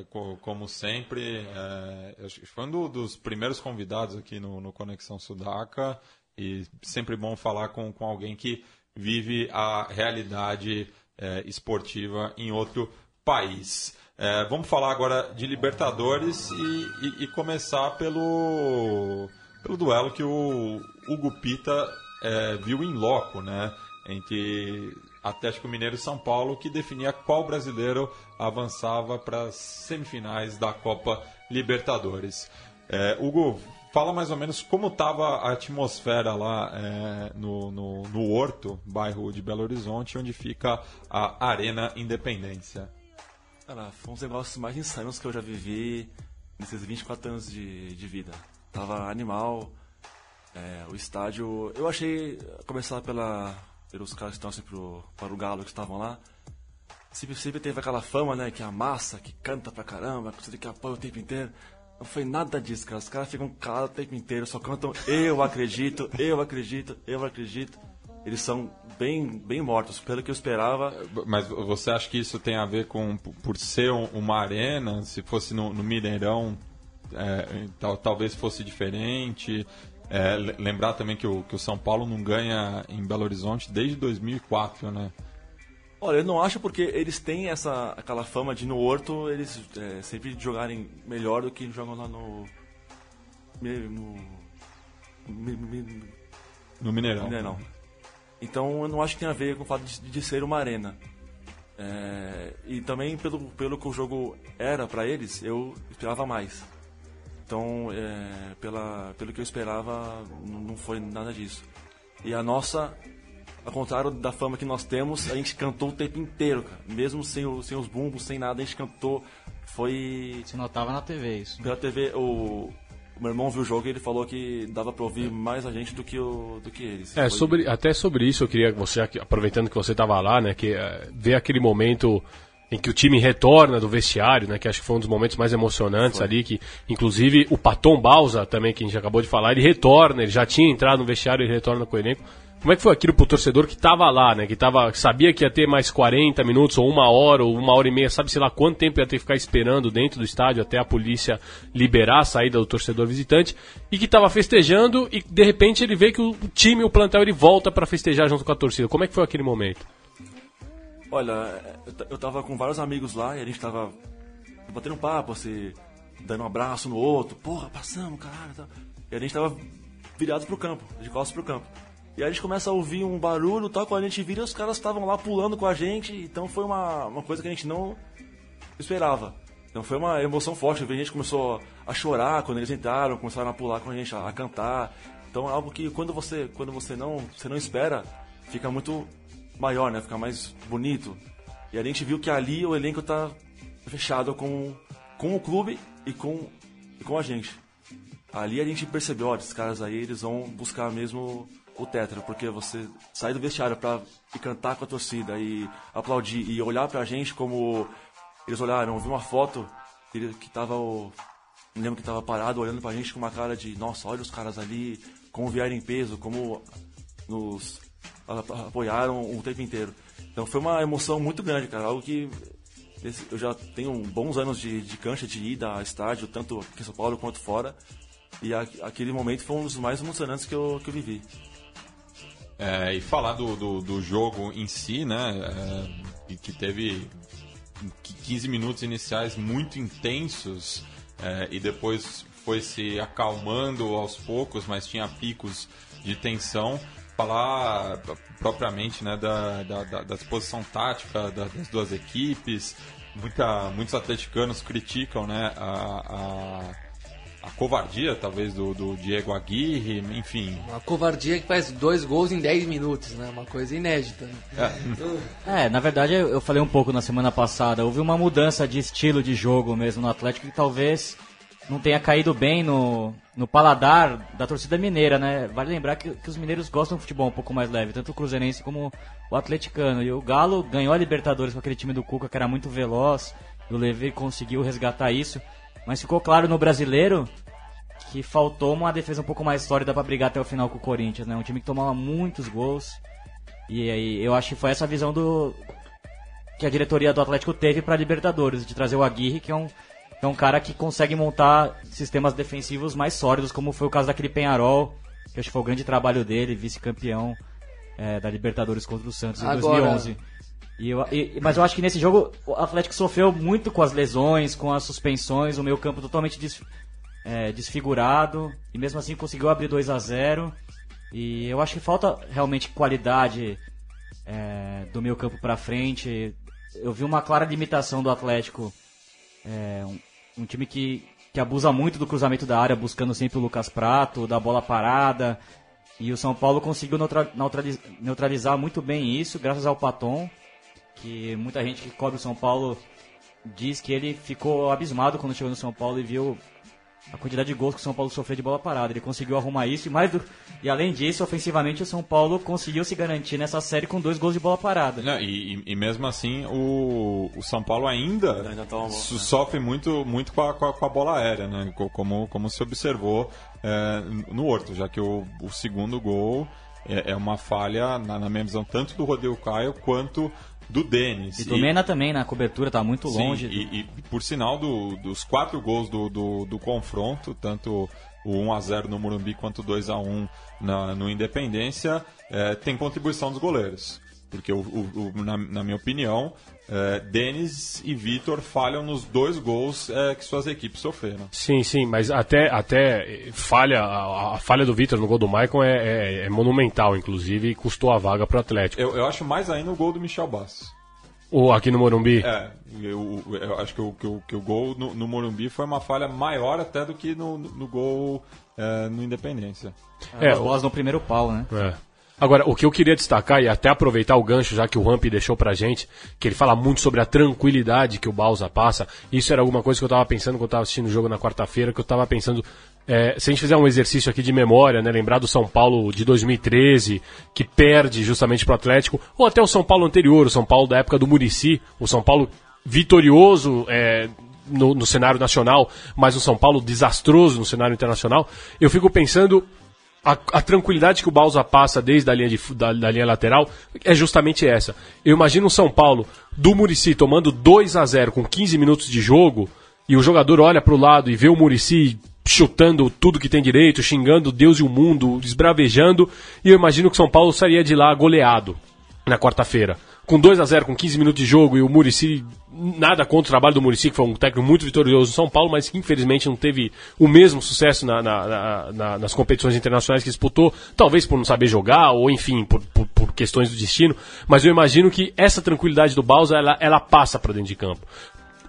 co- como sempre. É, acho que foi um do- dos primeiros convidados aqui no, no Conexão Sudaca e sempre bom falar com, com alguém que vive a realidade é, esportiva em outro país. É, vamos falar agora de Libertadores e, e- e começar pelo, pelo duelo que o Hugo Pita é, viu em loco, né? Entre Atlético Mineiro e São Paulo, que definia qual brasileiro avançava para as semifinais da Copa Libertadores. É, Hugo, fala mais ou menos como estava a atmosfera lá é, no, no, no Horto, bairro de Belo Horizonte, onde fica a Arena Independência. Cara, foi um dos negócios mais insanos que eu já vivi nesses 24 anos de, de vida. Tava animal, é, o estádio. Eu achei, começar pela, pelos caras que estão sempre pro, para o Galo que estavam lá. Sempre, sempre teve aquela fama, né? Que amassa, que canta pra caramba, que que apoia o tempo inteiro. Não foi nada disso, cara. Os caras ficam calados o tempo inteiro, só cantam eu acredito, eu acredito, eu acredito. Eles são bem, bem mortos, pelo que eu esperava. Mas você acha que isso tem a ver com por ser um- uma arena? Se fosse no, no Mineirão, é, tal- talvez fosse diferente. É, le- lembrar também que o, que o São Paulo não ganha em Belo Horizonte desde 2004, né? Olha, eu não acho porque eles têm essa aquela fama de no Horto eles é, sempre jogarem melhor do que jogam lá no. no. mi- No Mineirão. Mineirão. Então eu não acho que tem a ver com o fato de, de ser uma arena. É, e também pelo, pelo que o jogo era para eles, eu esperava mais. Então, é, pela, pelo que eu esperava, não foi nada disso. E a nossa, ao contrário da fama que nós temos, a gente cantou o tempo inteiro, cara. Mesmo sem, o, sem os bumbos, sem nada, a gente cantou. Foi Se notava na TV isso. pela TV. O, o meu irmão viu o jogo e ele falou que dava pra ouvir mais a gente do que, o, do que eles. É, Foi- sobre, até sobre isso eu queria que você, aproveitando que você estava lá, né, que é, ver aquele momento em que o time retorna do vestiário, né, que acho que foi um dos momentos mais emocionantes ali, que inclusive o Paton Balsa também, que a gente acabou de falar, ele retorna, ele já tinha entrado no vestiário e retorna com o elenco. Como é que foi aquilo pro torcedor que estava lá, né, que tava, que sabia que ia ter mais 40 minutos, ou uma hora, ou uma hora e meia, sabe sei lá quanto tempo ia ter que ficar esperando dentro do estádio até a polícia liberar a saída do torcedor visitante, e que estava festejando e de repente ele vê que o time, o plantel, ele volta para festejar junto com a torcida. Como é que foi aquele momento? Olha, eu tava com vários amigos lá e a gente tava batendo papo, assim, dando um abraço no outro. Porra, passamos, caralho. Tá. E a gente tava virado pro campo, de costas pro campo. E aí a gente começa a ouvir um barulho, tal, quando a gente vira, os caras estavam lá pulando com a gente. Então foi uma, uma coisa que a gente não esperava. Então foi uma emoção forte. A gente começou a chorar quando eles entraram, começaram a pular com a gente, a, a cantar. Então é algo que quando você, quando você não, você não espera, fica muito maior, né? Fica mais bonito. E a gente viu que ali o elenco tá fechado com, com o clube e com, e com a gente. Ali a gente percebeu, ó, esses caras aí, eles vão buscar mesmo o tetra, porque você sair do vestiário pra ir cantar com a torcida e aplaudir e olhar pra gente como eles olharam, vi uma foto que tava o lembro que tava parado olhando pra gente com uma cara de, nossa, olha os caras ali, como vieram em peso, como nos apoiaram o tempo inteiro. Então foi uma emoção muito grande, cara, algo que eu já tenho bons anos de, de cancha, de ida a estádio, tanto aqui em São Paulo quanto fora. E a- aquele momento foi um dos mais emocionantes que eu, que eu vivi. É, e falar do, do, do jogo em si, né? é, que teve 15 minutos iniciais muito intensos é, e depois foi se acalmando aos poucos, mas tinha picos de tensão. Falar propriamente né, da, da, da- da disposição tática da- das duas equipes. Muita, muitos atleticanos criticam né, a, a, a covardia, talvez, do, do Diego Aguirre, enfim. Uma covardia que faz dois gols em 10 minutos, né? Uma coisa inédita. É, na verdade eu eu falei um pouco na semana passada. Houve uma mudança de estilo de jogo mesmo no Atlético que talvez não tenha caído bem no, no paladar da torcida mineira, né? Vale lembrar que, que os mineiros gostam de futebol um pouco mais leve, tanto o cruzeirense como o atleticano. E o Galo ganhou a Libertadores com aquele time do Cuca que era muito veloz. E o Levi conseguiu resgatar isso. Mas ficou claro no brasileiro que faltou uma defesa um pouco mais sólida para brigar até o final com o Corinthians, né? Um time que tomava muitos gols. E aí eu acho que foi essa visão do que a diretoria do Atlético teve para Libertadores, de trazer o Aguirre, que é um é um cara que consegue montar sistemas defensivos mais sólidos, como foi o caso daquele Penharol, que acho que foi o grande trabalho dele, vice-campeão é, da Libertadores contra o Santos em Agora- 2011. E eu- e- mas eu acho que nesse jogo o Atlético sofreu muito com as lesões, com as suspensões, o meio campo totalmente des- é, desfigurado, e mesmo assim conseguiu abrir 2 a 0 E eu acho que falta realmente qualidade é, do meio campo pra frente. Eu vi uma clara limitação do Atlético, é, um, um time que, que abusa muito do cruzamento da área, buscando sempre o Lucas Prato, da bola parada. E o São Paulo conseguiu neutra- neutraliz- neutralizar muito bem isso, graças ao Paton, que muita gente que cobre o São Paulo diz que ele ficou abismado quando chegou no São Paulo e viu a quantidade de gols que o São Paulo sofreu de bola parada. Ele conseguiu arrumar isso e mais do... e além disso, ofensivamente o São Paulo conseguiu se garantir nessa série com dois gols de bola parada. Não, e, e- e mesmo assim, o, o São Paulo ainda, Ainda tá uma- so- sofre muito, muito com, a, com a- com a bola aérea, né? Co- Como, como se observou é, no Horto, já que o, o segundo gol é, é uma falha, na, na minha visão, tanto do Rodrigo Caio quanto do Denis. E do Mena também na cobertura, tá muito Sim, longe. E, e, por sinal do- dos quatro gols do, do, do confronto, tanto o 1x0 no Morumbi quanto o 2x1 na, no Independência, é, tem contribuição dos goleiros. Porque, o, o- o- na, na minha opinião, é, Denis e Vitor falham nos dois gols é, que suas equipes sofreram. Sim, sim, mas até, até falha, a, a falha do Vitor no gol do Maicon é, é- é monumental, inclusive, e custou a vaga pro Atlético. Eu, eu acho mais ainda o gol do Michel Bastos. Ou aqui no Morumbi? É, eu, eu acho que o, que o, que o gol no, no Morumbi foi uma falha maior até do que no, no gol é, no Independência. É, As bolas no primeiro pau, né? É. Agora, o que eu queria destacar, e até aproveitar o gancho, já que o Ramp deixou pra gente, que ele fala muito sobre a tranquilidade que o Balsa passa. Isso era alguma coisa que eu tava pensando quando eu tava assistindo o jogo na quarta-feira, que eu tava pensando. é, se a gente fizer um exercício aqui de memória, né? Lembrar do São Paulo de 2013, que perde justamente pro Atlético, ou até o São Paulo anterior, o São Paulo da época do Murici, o São Paulo vitorioso é, no, no cenário nacional, mas o São Paulo desastroso no cenário internacional. Eu fico pensando a, a tranquilidade que o Balsa passa desde a linha, de, da, da linha lateral é justamente essa. Eu imagino o São Paulo do Murici tomando 2 a 0 com 15 minutos de jogo e o jogador olha para o lado e vê o Murici chutando tudo que tem direito, xingando Deus e o mundo, esbravejando, e eu imagino que o São Paulo sairia de lá goleado na quarta-feira. Com 2 a 0 com 15 minutos de jogo e o Murici nada contra o trabalho do Murici, que foi um técnico muito vitorioso no São Paulo, mas que infelizmente não teve o mesmo sucesso na- na- na- na- nas competições internacionais que disputou, talvez por não saber jogar, ou enfim, por, por- por questões do destino, mas eu imagino que essa tranquilidade do Balsa, ela, ela passa para dentro de campo.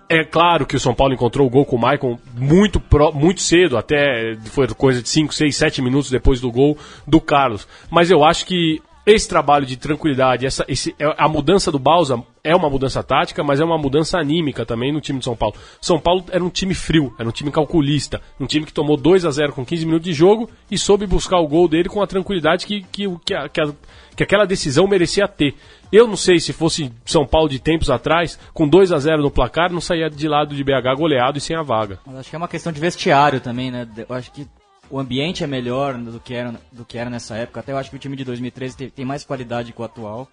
É claro que o São Paulo encontrou o gol com o Maicon muito, muito cedo, até foi coisa de 5, 6, 7 minutos depois do gol do Carlos. Mas eu acho que esse trabalho de tranquilidade, essa, esse, é- a mudança do Balsa é uma mudança tática, mas é uma mudança anímica também no time de São Paulo. São Paulo era um time frio, era um time calculista, um time que tomou 2 a 0 com 15 minutos de jogo e soube buscar o gol dele com a tranquilidade que, que, que, a- que, a- que aquela decisão merecia ter. Eu não sei se fosse São Paulo de tempos atrás, com 2 a 0 no placar, não saía de lado de BH goleado e sem a vaga. Acho que é uma questão de vestiário também, né? Eu acho que o ambiente é melhor do que era, do que era nessa época. Até eu acho que o time de 2013 tem, tem mais qualidade que o atual.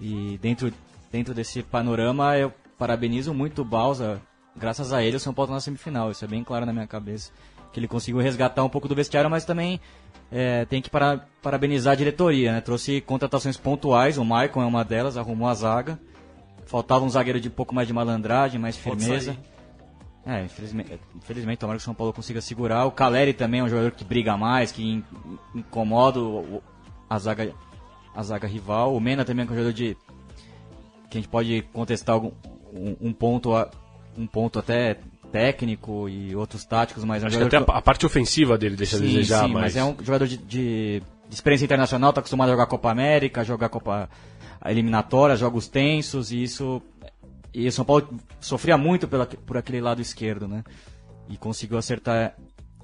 E dentro, dentro desse panorama, eu parabenizo muito o Balsa. Graças a ele, o São Paulo tá na semifinal. Isso é bem claro na minha cabeça. Que ele conseguiu resgatar um pouco do vestiário, mas também é, tem que para, parabenizar a diretoria, né? Trouxe contratações pontuais. O Maicon é uma delas, arrumou a zaga. Faltava um zagueiro de um pouco mais de malandragem, mais firmeza. É, infelizmente, infelizmente, tomara que o São Paulo consiga segurar. O Caleri também é um jogador que briga mais, que in- incomoda o- a zaga, a zaga rival. O Mena também é um jogador de que a gente pode contestar algum, um, um ponto a- um ponto até técnico e outros táticos, mas é um Acho que até a, a parte ofensiva dele deixa a Sim, desejar, sim, mas... mas é um jogador de, de- de experiência internacional, tá acostumado a jogar Copa América, jogar Copa eliminatória, jogos tensos, e isso. E o São Paulo sofria muito pela, por aquele lado esquerdo, né? E conseguiu acertar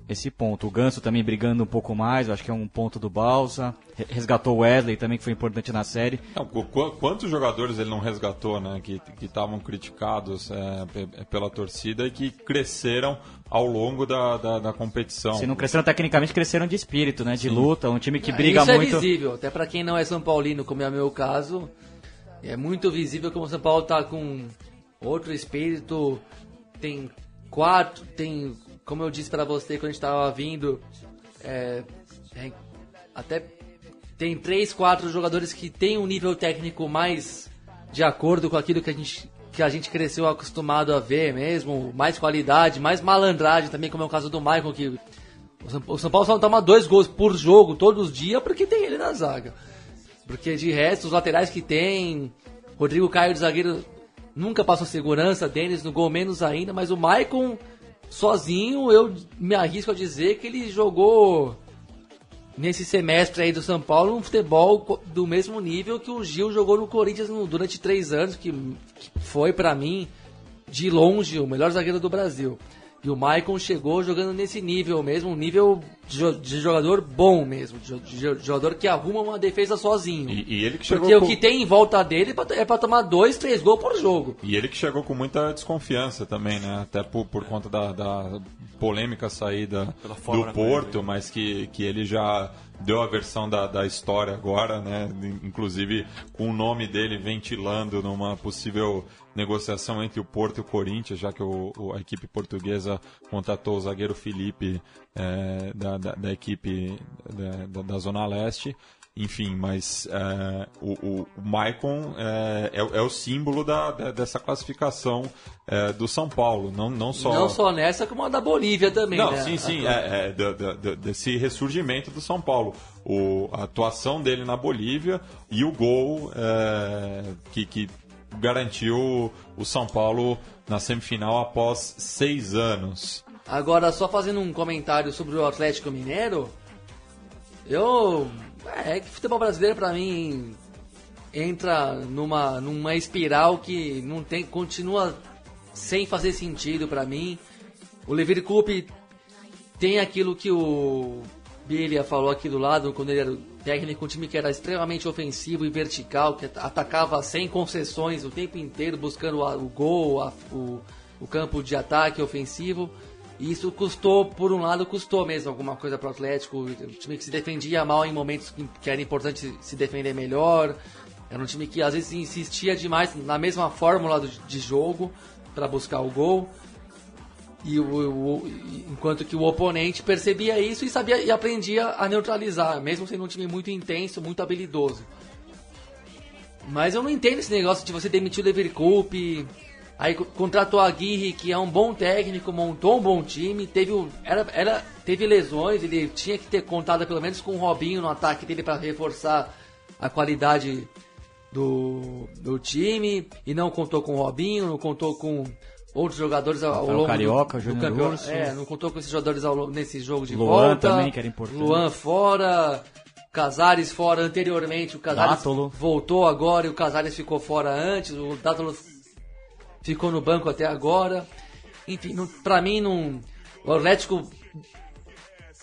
esse ponto. O Ganso também brigando um pouco mais, acho que é um ponto do Balsa. Re- Resgatou o Wesley também, que foi importante na série. Não, qu- qu- quantos jogadores ele não resgatou, né? Que estavam criticados é, pe- pela torcida e que cresceram ao longo da, da, da competição. Se não cresceram tecnicamente, cresceram de espírito, né? De luta, um time que briga Isso muito. é visível, até pra quem não é São Paulino, como é o meu caso, é muito visível como o São Paulo tá com outro espírito, tem quatro, tem, como eu disse pra você quando a gente tava vindo, é, é, até tem três, quatro jogadores que têm um nível técnico mais de acordo com aquilo que a gente que a gente cresceu acostumado a ver mesmo, mais qualidade, mais malandragem também, como é o caso do Michael, que o São Paulo só toma dois gols por jogo todos os dias porque tem ele na zaga. Porque de resto, os laterais que tem, Rodrigo Caio de zagueiro nunca passou segurança, Denis no gol menos ainda, mas o Maicon sozinho, eu me arrisco a dizer que ele jogou nesse semestre aí do São Paulo um futebol do mesmo nível que o Gil jogou no Corinthians durante três anos, que, foi pra mim de longe o melhor zagueiro do Brasil. E o Maicon chegou jogando nesse nível mesmo, um nível de, jo- de jogador bom mesmo, de, jo- de jo- jogador que arruma uma defesa sozinho. E, e ele que chegou Porque o com... que tem em volta dele é pra- é pra tomar dois, três gols por jogo. E ele que chegou com muita desconfiança também, né? Até por, por conta da, da polêmica saída do Porto, mas que, que ele já deu a versão da, da história agora, né? Inclusive com o nome dele ventilando numa possível negociação entre o Porto e o Corinthians, já que o, o- a equipe portuguesa contratou o zagueiro Felipe eh, da, da, da equipe da, da Zona Leste. Enfim, mas é, o, o, Maicon é, é, o- é o símbolo da, da- dessa classificação é, do São Paulo, não, não só... Não só nessa, como a da Bolívia também. Não, né? sim, sim, é, é, da- da- da- desse ressurgimento do São Paulo. O, a atuação dele na Bolívia e o gol que, que garantiu o São Paulo na semifinal após seis anos. Agora, só fazendo um comentário sobre o Atlético Mineiro, eu. É que futebol brasileiro pra mim entra numa, numa espiral que não tem, continua sem fazer sentido pra mim. O Leverkusen tem aquilo que o Bilia falou aqui do lado, quando ele era técnico, um time que era extremamente ofensivo e vertical, que atacava sem concessões o tempo inteiro, buscando o gol, a, o, o campo de ataque ofensivo. E isso custou, por um lado, custou mesmo alguma coisa para o Atlético. Um time que se defendia mal em momentos que, era importante se defender melhor. Era um time que às vezes insistia demais na mesma fórmula de jogo para buscar o gol. E o, o, enquanto que o oponente percebia isso e sabia e aprendia a neutralizar, mesmo sendo um time muito intenso, muito habilidoso. Mas eu não entendo esse negócio de você demitir o Leverkusen, aí contratou a Aguirre, que é um bom técnico, montou um bom time, teve, era, era, teve lesões, ele tinha que ter contado pelo menos com o Robinho no ataque dele para reforçar a qualidade do, do time, e não contou com o Robinho, não contou com outros jogadores ao, ao longo Carioca, do, do campeonato. É, não contou com esses jogadores ao, nesse jogo de Luan volta. também, que era importante. Luan fora, Casares fora anteriormente, o Casares Dátolo. voltou agora e o Casares ficou fora antes, o Dátolo ficou no banco até agora. Enfim, pra mim não, o Atlético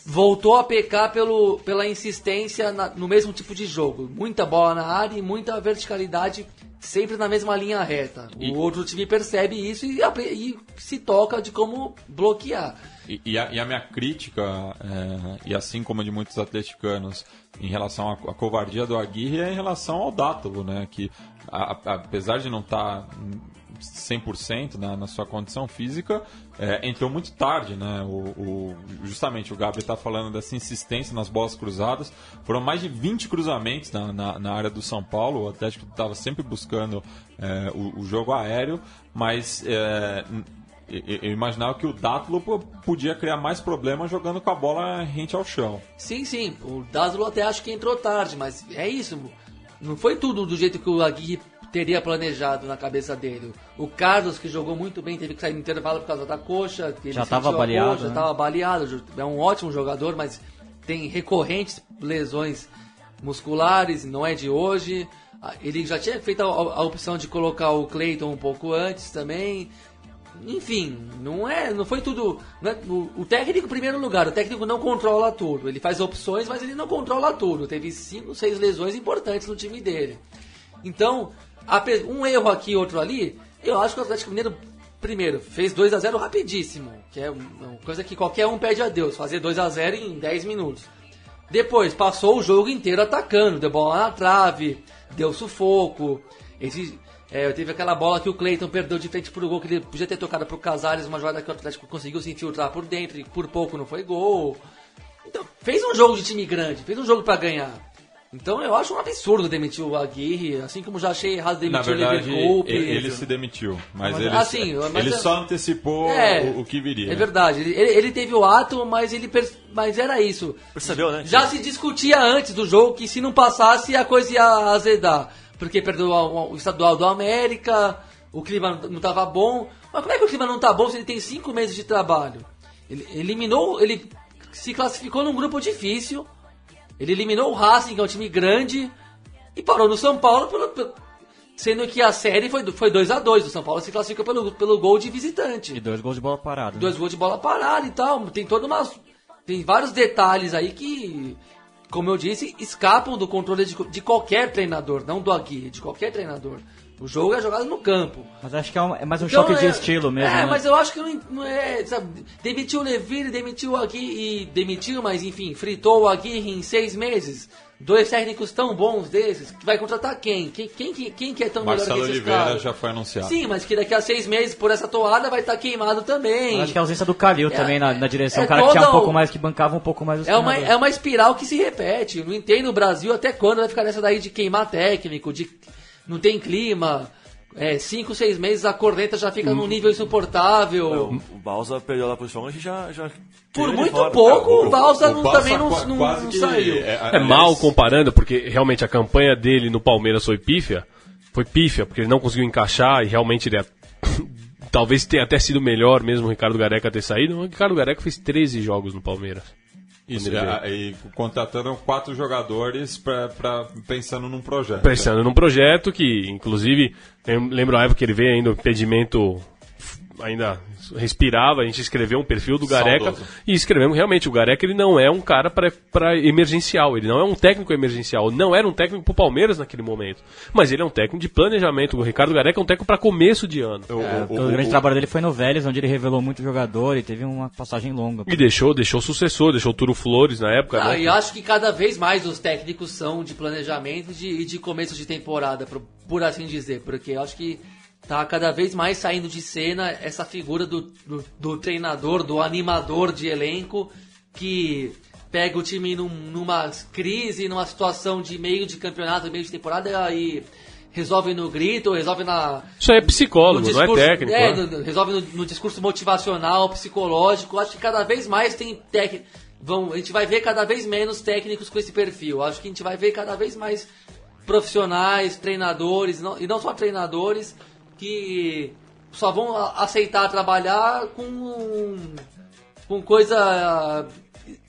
voltou a pecar pelo, pela insistência na- no mesmo tipo de jogo. Muita bola na área e muita verticalidade sempre na mesma linha reta. E- O outro time percebe isso e, e se toca de como bloquear. E, e a, e a minha crítica, é, e assim como a de muitos atleticanos, em relação à, à covardia do Aguirre é em relação ao Dátolo, né? Que a- a- apesar de não tá estar 100% na, na sua condição física, é, entrou muito tarde, né? O, o- justamente o Gabriel está falando dessa insistência nas bolas cruzadas. Foram mais de 20 cruzamentos na, na, na área do São Paulo. O Atlético estava sempre buscando é, o, o jogo aéreo, mas é, eu imaginava que o Dátolo po- podia criar mais problemas jogando com a bola rente ao chão. Sim, sim, o Dázolo até acho que entrou tarde, mas é isso. Não foi tudo do jeito que o Aguirre teria planejado na cabeça dele. O Carlos, que jogou muito bem, teve que sair no intervalo por causa da coxa. Já tava sentiu a baleado, coxa, Já né? estava baleado. É um ótimo jogador, mas tem recorrentes lesões musculares, não é de hoje. Ah, Ele já tinha feito a, a opção de colocar o Cleiton um pouco antes também. Enfim, não é, não foi tudo. não é- o, o técnico, em primeiro lugar, o técnico não controla tudo. Ele faz opções, mas ele não controla tudo. Teve cinco, seis lesões importantes no time dele. Então, um erro aqui, outro ali, eu acho que o Atlético Mineiro, primeiro, fez 2 a 0 rapidíssimo, que é uma coisa que qualquer um pede a Deus, fazer 2 a 0 em 10 minutos. Depois, passou o jogo inteiro atacando, deu bola na trave, deu sufoco. Esse, é, teve aquela bola que o Cleiton perdeu de frente pro gol, que ele podia ter tocado pro Casares, uma jogada que o Atlético conseguiu se infiltrar por dentro e por pouco não foi gol. Então, fez um jogo de time grande, fez um jogo pra ganhar. Então eu acho um absurdo demitir o Aguirre, assim como já achei errado Na demitir o verdade, Leverkusen. ele, ele se demitiu, mas, Mas- ele, ah, sim, mas ele é- só antecipou É, o, o que viria. É verdade, ele, ele- teve o ato, mas ele mas era isso. Percebeu, né? Já se discutia antes do jogo que se não passasse a coisa ia azedar. Porque perdeu o, o estadual do América, o clima não estava bom. Mas como é que o clima não tá bom se ele tem cinco meses de trabalho? Ele eliminou, ele se classificou num grupo difícil. Ele eliminou o Racing, que é um time grande, e parou no São Paulo, pelo- pelo- sendo que a série foi, do- foi 2 a 2 O São Paulo se classificou pelo, pelo gol de visitante E dois gols de bola parada. né? dois gols de bola parada e tal. Tem toda uma. Tem vários detalhes aí que, como eu disse, escapam do controle de, de qualquer treinador, não do Aguirre, de qualquer treinador. O jogo é jogado no campo. Mas acho que é, um- é mais um Então, choque de é- estilo mesmo. É, né? mas eu acho que não, não é. Sabe, demitiu o Levine, demitiu o Aguirre e demitiu, mas enfim, fritou o Aguirre em seis meses. Dois técnicos tão bons desses, vai contratar quem? Quem, quem, quem, quem que é tão Marcelo melhor que esses Oliveira caras? já foi anunciado. Sim, mas que daqui a seis meses, por essa toada, vai estar queimado também. Eu acho que a ausência do Calil É- também na, na direção. é um cara que tinha um todo- pouco mais, que bancava um pouco mais os É uma, é uma espiral que se repete. Eu não entendo o Brasil até quando vai ficar nessa daí de queimar técnico, de não tem clima. É, cinco, seis meses a corneta já fica num nível insuportável. O, o Balsa perdeu lá a posição e já. já Por muito fora. pouco, o Balsa O não- Balsa também não, qua- não- quase não que- saiu. É aliás, mal comparando, porque realmente a campanha dele no Palmeiras foi pífia. foi pífia, porque ele não conseguiu encaixar e realmente ele é... talvez tenha até sido melhor mesmo o Ricardo Gareca ter saído. O Ricardo Gareca fez 13 jogos no Palmeiras. Isso, é, e contratando quatro jogadores pra, pra- pensando num projeto. Pensando num projeto que, inclusive, lembro a época que ele veio ainda, o impedimento ainda respirava, a gente escreveu um perfil do Gareca Saudoso. e escrevemos realmente, o Gareca ele não é um cara para emergencial, ele não é um técnico emergencial, não era um técnico pro Palmeiras naquele momento, mas ele é um técnico de planejamento, o Ricardo Gareca é um técnico para começo de ano. O- É, o- o, grande o- trabalho dele foi no Vélez, onde ele revelou muito jogador e teve uma passagem longa. E deixou, deixou o sucessor, deixou o Turo Flores na época, Ah, né? e acho que cada vez mais os técnicos são de planejamento e de, de começo de temporada, por, por assim dizer, porque eu acho que tá cada vez mais saindo de cena essa figura do, do, do treinador, do animador de elenco que pega o time num- numa crise, numa situação de meio de campeonato, meio de temporada e resolve no grito, resolve na Isso aí é psicólogo, no não é discurso- técnico. é, né? no- resolve no, no discurso motivacional, psicológico. Acho que cada vez mais tem técnico. A gente vai ver cada vez menos técnicos com esse perfil. Acho que a gente vai ver cada vez mais profissionais, treinadores, não- e não só treinadores, que só vão aceitar trabalhar com, com coisa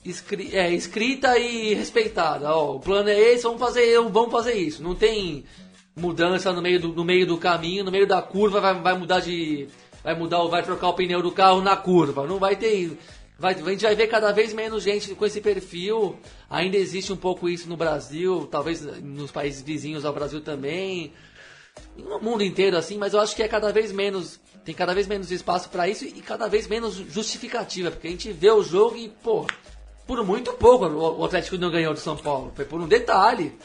escri- é, escrita e respeitada. Ó, o plano é esse, vamos fazer, vamos fazer isso. Não tem mudança no meio do, no meio do caminho, no meio da curva vai, vai mudar de. Vai mudar, vai trocar o pneu do carro na curva. Não vai ter. Vai, a gente vai ver cada vez menos gente com esse perfil. Ainda existe um pouco isso no Brasil, talvez nos países vizinhos ao Brasil também. No mundo inteiro, assim, mas eu acho que é cada vez menos. Tem cada vez menos espaço pra isso e cada vez menos justificativa. Porque a gente vê o jogo e, pô, por muito pouco o Atlético não ganhou do São Paulo. Foi por um detalhe.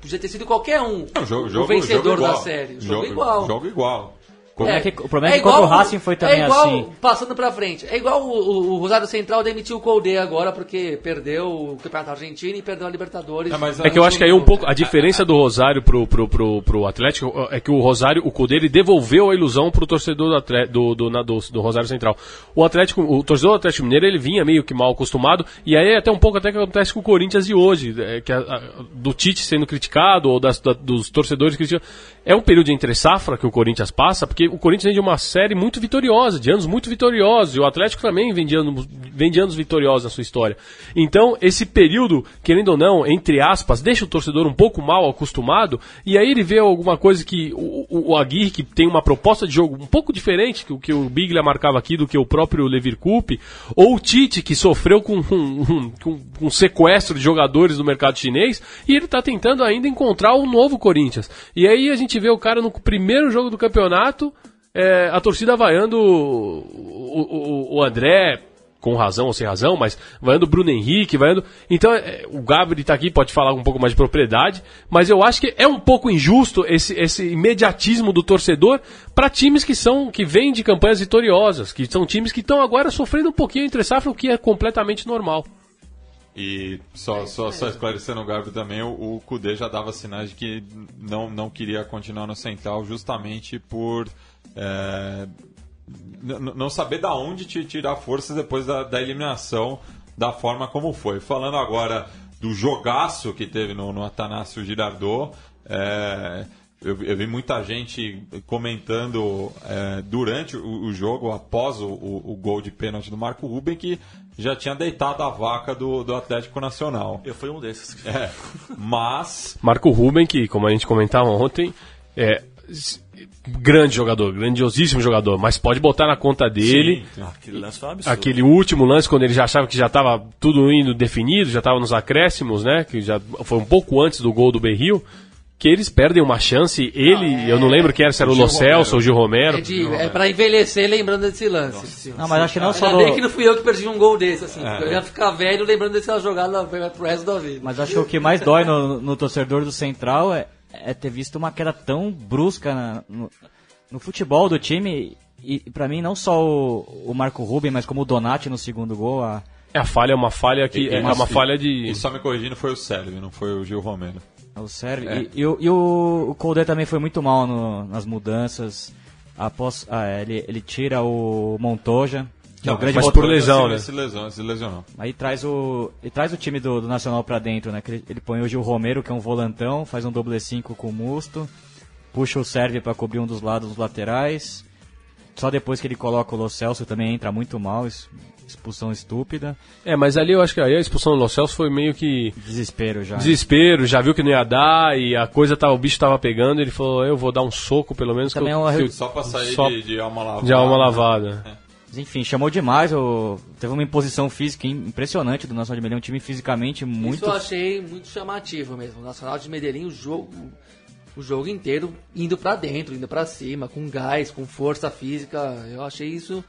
Podia ter sido qualquer um Não, jogo, o jogo, vencedor jogo da igual. série. Jogo, Jogo igual. Jogo igual. O problema é que- o problema é que contra o Racing foi também é igual, assim. Passando pra frente. É igual o, o- o Rosário Central demitiu o Colde agora porque perdeu o Campeonato Argentino e perdeu a Libertadores. É, mas É que eu acho que aí um pouco a diferença do Rosário pro, pro, pro, pro Atlético é que o Rosário, o Cudê, ele devolveu a ilusão pro torcedor do, do, do, na- do, do Rosário Central. O Atlético, o torcedor do Atlético Mineiro, ele vinha meio que mal acostumado, e aí é até um pouco até que acontece com o Corinthians de hoje, é, que a- a- do Tite sendo criticado, ou das, da- dos torcedores criticando. É um período entre safra que o Corinthians passa, porque o Corinthians vem de uma série muito vitoriosa, de anos muito vitoriosos, e o Atlético também vem de anos, vem de anos vitoriosos na sua história. Então, esse período, querendo ou não, entre aspas, deixa o torcedor um pouco mal acostumado, e aí ele vê alguma coisa que o, o, o Aguirre, que tem uma proposta de jogo um pouco diferente que o que o Biglia marcava aqui do que o próprio Levir Coupe, ou o Tite, que sofreu com um, um- sequestro de jogadores no mercado chinês, e ele está tentando ainda encontrar um novo Corinthians. E aí a gente vê o cara no primeiro jogo do campeonato, é, a torcida vaiando o, o, o- André, com razão ou sem razão, mas vaiando o Bruno Henrique, vaiando. Então, é, o Gabriel tá aqui, pode falar um pouco mais de propriedade, mas eu acho que é um pouco injusto esse, esse imediatismo do torcedor para times que são que vêm de campanhas vitoriosas, que são times que estão agora sofrendo um pouquinho entre safra, o que é completamente normal. E só, só, só esclarecendo o Gabriel também, o, o Kudê já dava sinais de que não, não queria continuar no Central justamente por é, não saber da onde ti- tirar forças depois da, da eliminação da forma como foi. Falando agora do jogaço que teve no, no Atanásio Girardot, é, eu, eu vi muita gente comentando é, durante o, o jogo, após o, o- o gol de pênalti do Marco Ruben, que já tinha deitado a vaca do, do Atlético Nacional. Eu fui um desses. É, mas Marco Ruben, que como a gente comentava ontem, é grande jogador, grandiosíssimo jogador, mas pode botar na conta dele. Ah, aquele lance foi um absurdo. Aquele último lance, quando ele já achava que já estava tudo indo definido, já estava nos acréscimos, né? Que já foi um pouco antes do gol do Berril. Que eles perdem uma chance. Ele, eu não lembro quem era, se era o Gil Lo Celso ou o Gil Romero. É, de, é pra envelhecer lembrando desse lance. Não, mas acho que não só Ainda do... bem que não fui eu que perdi um gol desse, assim. É. Eu ia ficar velho lembrando dessa jogada pro resto da vida. Mas acho que o que mais dói no, no torcedor do Central é, é ter visto uma queda tão brusca na- no, no futebol do time. E pra mim, não só o, o Marco Ruben, mas como o Donati no segundo gol. A, É a falha, é uma falha que. É uma falha de. E só me corrigindo, foi o Sérgio, não foi o Gil Romero. o Sérgio. É. E, e o, e o, o Colde também foi muito mal no- nas mudanças. Após, ah, é, ele, ele tira o Montoja. Que é o grande mas motor- por lesão, né? Se lesionou, se lesionou. Aí traz o, ele traz o time do, do Nacional pra dentro, né? Que Ele, ele põe o Gil Romero, que é um volantão, faz um doble 5 com o Musto. puxa o Serve para cobrir um dos lados dos laterais. Só depois que ele coloca o Lo Celso também entra muito mal, expulsão estúpida. É, mas ali eu acho que aí a expulsão do Lo Celso foi meio que Desespero já. desespero, já viu que não ia dar e a coisa tava, o bicho tava pegando, ele falou, eu vou dar um soco pelo menos que Também eu, é uma se eu- Só pra sair Só de, de alma lavada. de alma lavada. Mas, enfim, chamou demais. O... Teve uma imposição física im- impressionante do Nacional de Medellín, um time fisicamente muito. Isso eu achei muito chamativo mesmo. O Nacional de Medellín, o jogo, o jogo inteiro indo pra dentro, indo pra cima, com gás, com força física. Eu achei isso.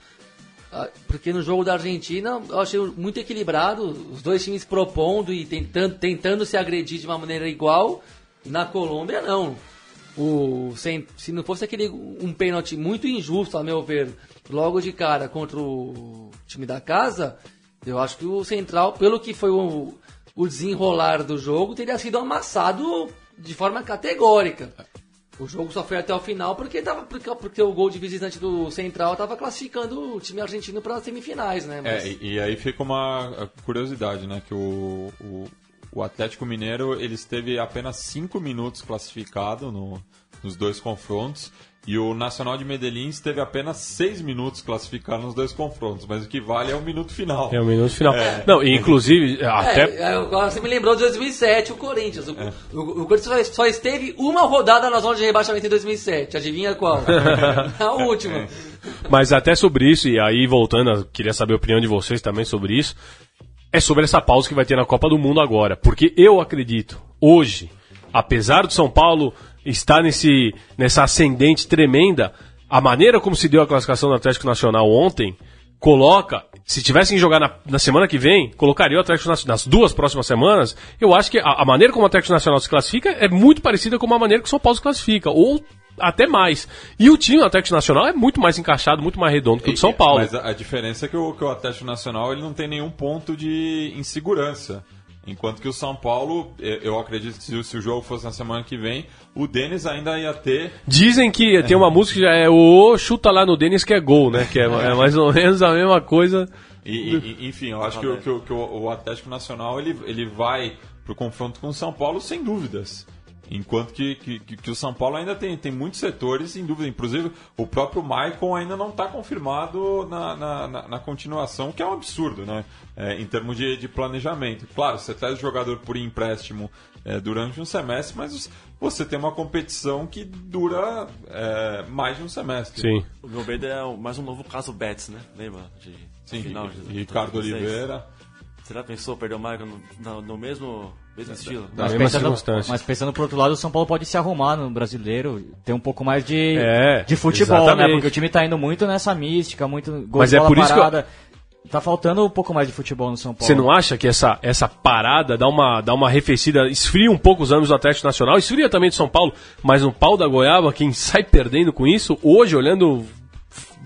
ah, Porque no jogo da Argentina eu achei muito equilibrado, os dois times propondo e tentando, tentando se agredir de uma maneira igual. Na Colômbia, não. O, sem, se não fosse aquele um pênalti muito injusto, a meu ver, logo de cara contra o time da casa, eu acho que o Central, pelo que foi o, o desenrolar do jogo, teria sido amassado de forma categórica. O jogo só foi até o final porque, tava, porque, porque o gol de visitante do Central estava classificando o time argentino para as semifinais, né? Mas- É, e, e aí fica uma curiosidade, né? Que o, o, o Atlético Mineiro ele esteve apenas 5 minutos classificado no, nos dois confrontos. E o Nacional de Medellín esteve apenas 6 minutos classificado nos dois confrontos. Mas o que vale é o minuto final. É o minuto final. Não, e inclusive, até É, é, agora você me lembrou de 2007, o Corinthians. O, o- o Corinthians só, esteve uma rodada na zona de rebaixamento em 2007. Adivinha qual? a última. Mas até sobre isso, e aí voltando, eu queria saber a opinião de vocês também sobre isso, é sobre essa pausa que vai ter na Copa do Mundo agora. Porque eu acredito, hoje, apesar do São Paulo estar nesse, nessa ascendente tremenda, a maneira como se deu a classificação do Atlético Nacional ontem, coloca, se tivessem que jogar na, na semana que vem, colocaria o Atlético Nacional nas duas próximas semanas, eu acho que a, a maneira como o Atlético Nacional se classifica é muito parecida com a maneira que o São Paulo se classifica, ou até mais. E o time do Atlético Nacional é muito mais encaixado, muito mais redondo que o do São Paulo. Mas a, a diferença é que o, que o Atlético Nacional ele não tem nenhum ponto de insegurança. Enquanto que o São Paulo, eu acredito que se, o- jogo fosse na semana que vem, o Denis ainda ia ter. Dizem que tem uma música que já é o chuta lá no Denis que é gol, né? Que é, é mais ou menos a mesma coisa. E, e- enfim, eu acho que, o- que que o Atlético Nacional ele, ele vai pro confronto com o São Paulo sem dúvidas. Enquanto que, que, que- o São Paulo ainda tem, tem muitos setores em dúvida. Inclusive, o próprio Maicon ainda não está confirmado na, na, na- na continuação, que é um absurdo, né? É, em termos de, de planejamento. Claro, você traz o jogador por empréstimo é, durante um semestre, mas você tem uma competição que dura é, mais de um semestre. Sim. O meu medo é mais um novo caso Betts, né? Lembra? De Sim, final e- de Ricardo 2016? Oliveira. Será que pensou perder o Maicon no- no mesmo, mesmo estilo? Na Mas mesma pensando, circunstância. mas pensando por outro lado, o São Paulo pode se arrumar no brasileiro, ter um pouco mais de, É, de futebol, né? exatamente. Porque o time tá indo muito nessa mística, muito gol Mas de é por isso que eu- parada. Tá faltando um pouco mais de futebol no São Paulo. Você não acha que essa, essa parada dá uma, dá uma arrefecida, esfria um pouco os ânimos do Atlético Nacional, esfria também do São Paulo, mas no pau da goiaba, quem sai perdendo com isso, hoje, olhando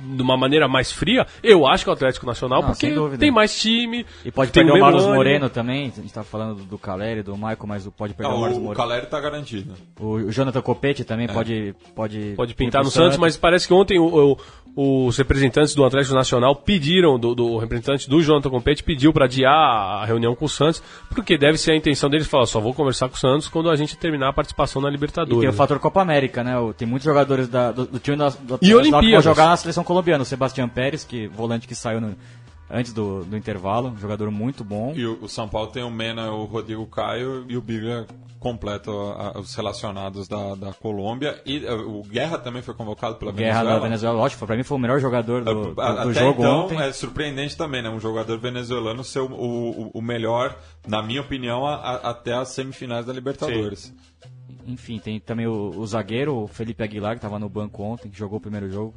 de uma maneira mais fria, eu acho que é o Atlético Nacional, Não, porque tem mais time. E pode perder o mesmo Marlos. Moreno também. A gente tá falando do, do Caleri, do Michael, mas pode perder Não, o Marlos o Moreno. Caleri está garantido. O, o Jonathan Copete também pode, pode. Pode ir pintar no Santos, mas parece que ontem o- o- os representantes do Atlético Nacional pediram, do, do representante do Jonathan Compete pediu para adiar a reunião com o Santos, porque deve ser a intenção deles falar, só vou conversar com o Santos quando a gente terminar a participação na E Libertadores. tem o fator Copa América, né? O- Tem muitos jogadores da- do, do time da, do E Olimpíadas. jogar na seleção colombiana. O Sebastião Pérez, que volante que saiu no- antes do, do intervalo, um jogador muito bom. E o, o São Paulo tem o Mena, o Rodrigo Caio e o Biglia completo a- os relacionados da, da Colômbia. E uh, o Guerra também foi convocado pela Guerra Venezuela. da Venezuela, lógico, pra mim foi o melhor jogador do, do- A- do Até jogo então ontem. é surpreendente também, né? Um jogador venezuelano ser o, o, o melhor, na minha opinião, a- a- até as semifinais da Libertadores. Enfim, tem também o, o zagueiro, o Felipe Aguilar, que tava no banco ontem, que jogou o primeiro jogo.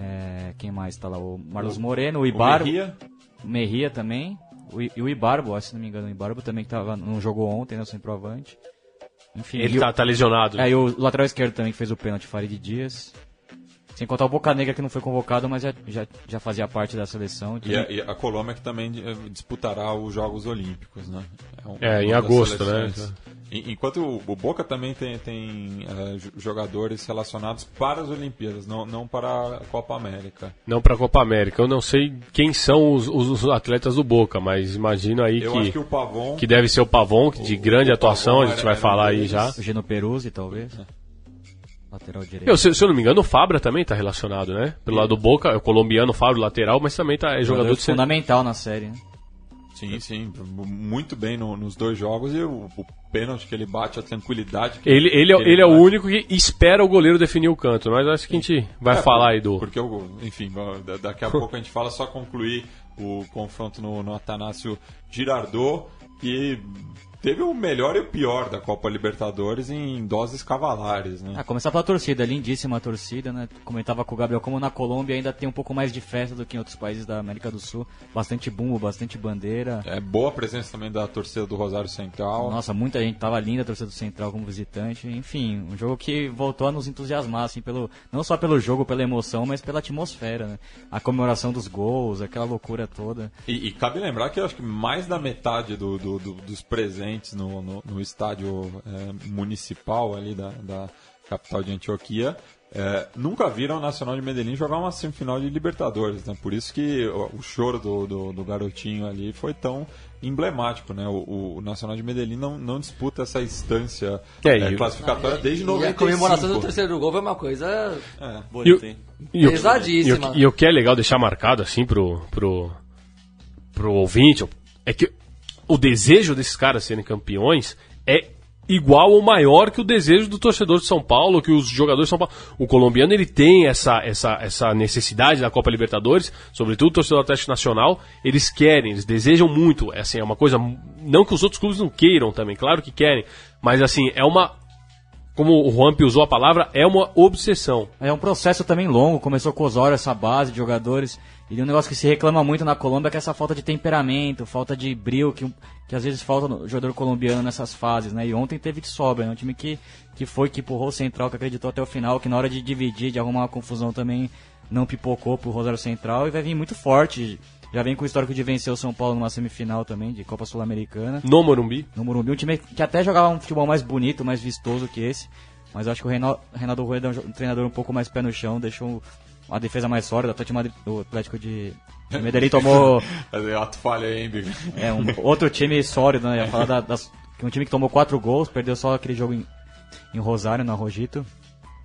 É, quem mais tá lá? O Marlos Moreno, o O Ibarbo. Merria, O Merria também. O, e o Ibarbo, se não me engano, o Ibarbo também que tava no jogo ontem, né? Centroavante. Enfim, Ele e o- tá, tá lesionado. É, e o lateral esquerdo também que fez o pênalti, Farid Dias. Sem contar o Boca Negra que não foi convocado, mas já, já, já fazia parte da seleção. e, a, e a Colômbia que também eh, disputará os Jogos Olímpicos, né? um- É, em agosto, seleções. né? En- Enquanto o, Boca também tem, tem jo- jogadores relacionados para as Olimpíadas, não, não para a Copa América. Não pra Copa América. Eu não sei quem são os, os- os atletas do Boca, mas imagino aí Eu que, acho que o Pavon que deve ser o Pavon, que de O- grande o atuação, Pavon a gente vai falar aí já. O Geno Peruzzi, talvez. lateral direito. Eu, se, se eu não me engano, o Fabra também tá relacionado, né? Pelo lado do Boca, é o colombiano Fabra, lateral, mas também tá, é jogador de centro. fundamental na série, né? Sim, sim, muito bem no- nos dois jogos e o, o pênalti que ele bate, a tranquilidade que Ele, ele, é, que ele é o bate. único que espera o goleiro definir o canto, mas acho que a gente vai É, falar aí do. Porque, enfim, da- daqui a pouco a gente fala, só concluir o confronto no, no Atanásio Girardot, que teve o melhor e o pior da Copa Libertadores em doses cavalares, né? Ah, começar pela torcida, lindíssima a torcida, né? Comentava com o Gabriel como na Colômbia ainda tem um pouco mais de festa do que em outros países da América do Sul. Bastante bumbo, bastante bandeira. É boa a presença também da torcida do Rosário Central. Nossa, muita gente tava linda a torcida do Central como visitante. Enfim, um jogo que voltou a nos entusiasmar, assim, pelo, não só pelo jogo, pela emoção, mas pela atmosfera, né? A comemoração dos gols, aquela loucura toda. E, e cabe lembrar que eu acho que mais da metade do- do- do- dos presentes no, no- no estádio é, municipal ali da, da capital de Antioquia é, nunca viram o Nacional de Medellín jogar uma semifinal de Libertadores, né? Por isso que o, o choro do, do- do garotinho ali foi tão emblemático, né? O, o Nacional de Medellín não, não disputa essa instância É, é, e- classificatória desde E 95. a comemoração do terceiro gol foi uma coisa É. Bonito, hein? E o, Pesadíssima. E o, e o que é legal deixar marcado assim pro, pro, pro ouvinte é que o desejo desses caras serem campeões é igual ou maior que o desejo do torcedor de São Paulo, que os jogadores de São Paulo. O colombiano ele tem essa, essa, essa necessidade da Copa Libertadores, sobretudo o torcedor do Atlético Nacional, eles querem, eles desejam muito. É, assim, é uma coisa. Não que os outros clubes não queiram também, claro que querem, mas assim, é uma. Como o Juanpi usou a palavra, é uma obsessão. É um processo também longo, começou com Osório, essa base de jogadores. E um negócio que se reclama muito na Colômbia é que essa falta de temperamento, falta de brilho, que, que às vezes falta no jogador colombiano nessas fases, né? E ontem teve de sobra, né? Um time que, que foi, que empurrou o Central, que acreditou até o final, que na hora de dividir, de arrumar uma confusão também, não pipocou pro Rosário Central e vai vir muito forte. Já vem com o histórico de vencer o São Paulo numa semifinal também, de Copa Sul-Americana. No Morumbi. No Morumbi, um time que até jogava um futebol mais bonito, mais vistoso que esse. Mas eu acho que o Reinaldo, Rueda é um treinador um pouco mais pé no chão, deixou uma defesa mais sólida. O Atlético, de Madrid- o Atlético de de Medellín tomou É ato falha aí, é, um outro time sólido, né? Ia falar da- das, um time que tomou quatro gols, perdeu só aquele jogo em, em Rosário, na Rogito.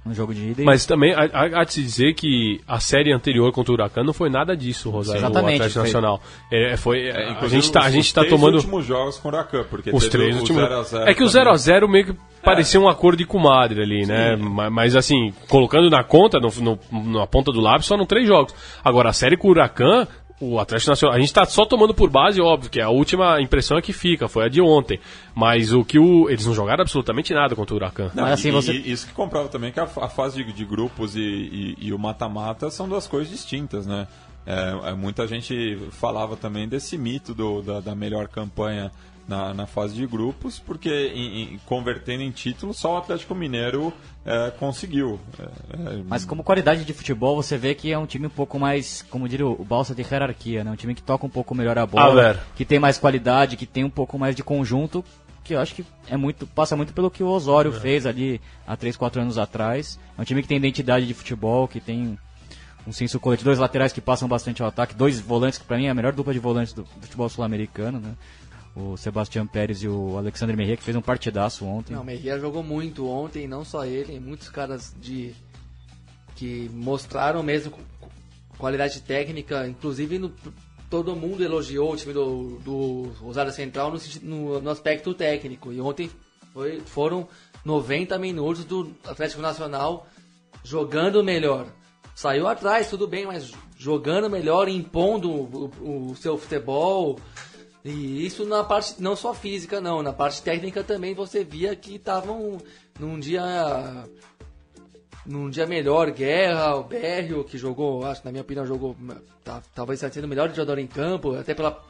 Um jogo de ida. e- Mas também há, há- de se dizer que a série anterior contra o Huracan não foi nada disso, Rosário, Exatamente, o Atlético foi- Nacional. É, foi, É, a inclusive, gente tá, a os- gente os tá três tomando últimos jogos com o Huracan, porque os três o últimos. 0 a 0 É que o também. 0x0 meio que parecia um acordo de comadre ali, né? Ma- Mas, assim, colocando na conta, no, no- na ponta do lápis, só não três jogos. Agora, a série com o Huracan, o Atlético Nacional, a gente tá só tomando por base, óbvio, que a última impressão é que fica, foi a de ontem. Mas o que o. Eles não jogaram absolutamente nada contra o Huracan. Não, Mas assim, e- você- isso que comprova também que a, a fase de, de grupos e, e- e o mata-mata são duas coisas distintas, né? É, é, muita gente falava também desse mito do- da, da melhor campanha na, na fase de grupos, porque em- em- convertendo em título só o Atlético Mineiro é, conseguiu. É, é, Mas como qualidade de futebol, você vê que é um time um pouco mais, como diria o Balsa, de hierarquia, né? Um time que toca um pouco melhor a bola, que tem mais qualidade, que tem um pouco mais de conjunto, que eu acho que é muito, passa muito pelo que o Osório fez ali há 3, 4 anos atrás. É um time que tem identidade de futebol, que tem um senso coletivo, dois laterais que passam bastante ao ataque, dois volantes, que pra mim é a melhor dupla de volantes do, do futebol sul-americano, né? O Sebastião Pérez e o Alexandre Merrier, que fez um partidaço ontem. Não, o Mejia jogou muito ontem, não só ele, muitos caras de que mostraram mesmo qu- qualidade técnica, inclusive no- todo mundo elogiou o time do, do Rosário Central no, no- no aspecto técnico. E ontem foi- foram 90 minutos do Atlético Nacional jogando melhor. Saiu atrás, tudo bem, mas jogando melhor, impondo o, o- o seu futebol. E isso na parte não só física, não, na parte técnica também você via que estavam num dia num dia melhor, Guerra, o Berrio, que jogou, acho na minha opinião jogou, tá, talvez sido o melhor jogador em campo, até pela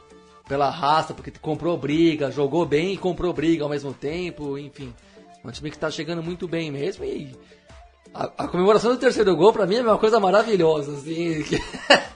pela raça, porque comprou briga, jogou bem e comprou briga ao mesmo tempo, enfim. Um time que tá chegando muito bem mesmo e a, a comemoração do terceiro gol pra mim é uma coisa maravilhosa, assim. Que,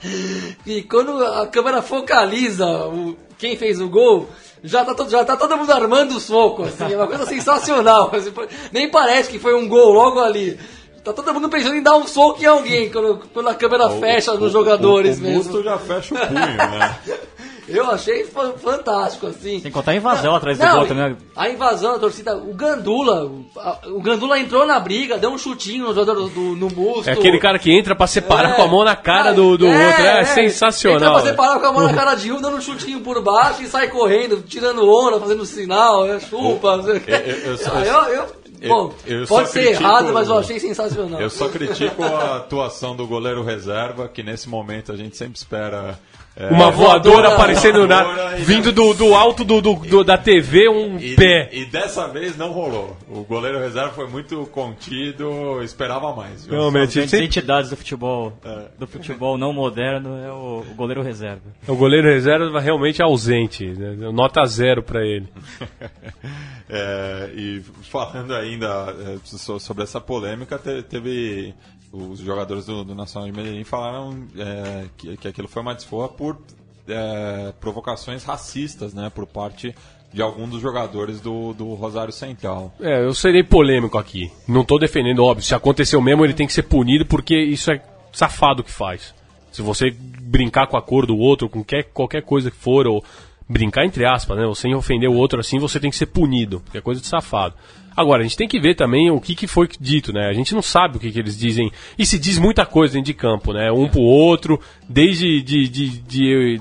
e quando a câmera focaliza o, quem fez o gol, já tá, todo, já tá todo mundo armando o soco, assim, é uma coisa sensacional. assim, nem parece que foi um gol logo ali. Tá todo mundo pensando em dar um soco em alguém quando, quando a câmera fecha nos jogadores o, o mesmo. Musto já fecha o punho, né? Eu achei fa- fantástico, assim. Sem contar a invasão atrás do gol também. né? A invasão da torcida, o Gandula, o, a- Gandula entrou na briga, deu um chutinho no jogador do, no busto. É aquele cara que entra pra separar É. com a mão na cara do, do é, outro. É, é. sensacional. Entra pra separar com a mão na cara de um, dando um chutinho por baixo e sai correndo, tirando onda, fazendo sinal, é, chupa. não sei o quê. eu- eu eu, eu, eu- bom, eu só pode ser critico- errado, mas eu achei sensacional. Eu só critico a atuação do goleiro reserva, que nesse momento a gente sempre espera. É, Uma voadora aparecendo na, voadora vindo do, do alto do, do- do- da TV, um E, pé. e dessa vez não rolou. O goleiro reserva foi muito contido, esperava mais. viu? Realmente, Grandes sempre- entidades do futebol, do futebol não moderno é o, o goleiro reserva. o goleiro reserva realmente ausente. né? Nota zero pra ele. É, e falando ainda é, so- sobre essa polêmica, te- teve os jogadores do, do Nacional de Medellín falaram é, que, que aquilo foi uma desforra por é, provocações racistas, né, por parte de algum dos jogadores do, do Rosário Central. É, eu serei polêmico aqui. Não tô defendendo, óbvio. Se aconteceu mesmo, ele tem que ser punido porque isso é safado que faz. Se você brincar com a cor do outro, com qualquer, qualquer coisa que for, ou brincar entre aspas, né? Ou sem ofender o outro assim, você tem que ser punido, porque é coisa de safado. Agora, a gente tem que ver também o que, que foi dito, né? A gente não sabe o que, que eles dizem. E se diz muita coisa dentro de campo, né? Um pro outro, desde de, de, de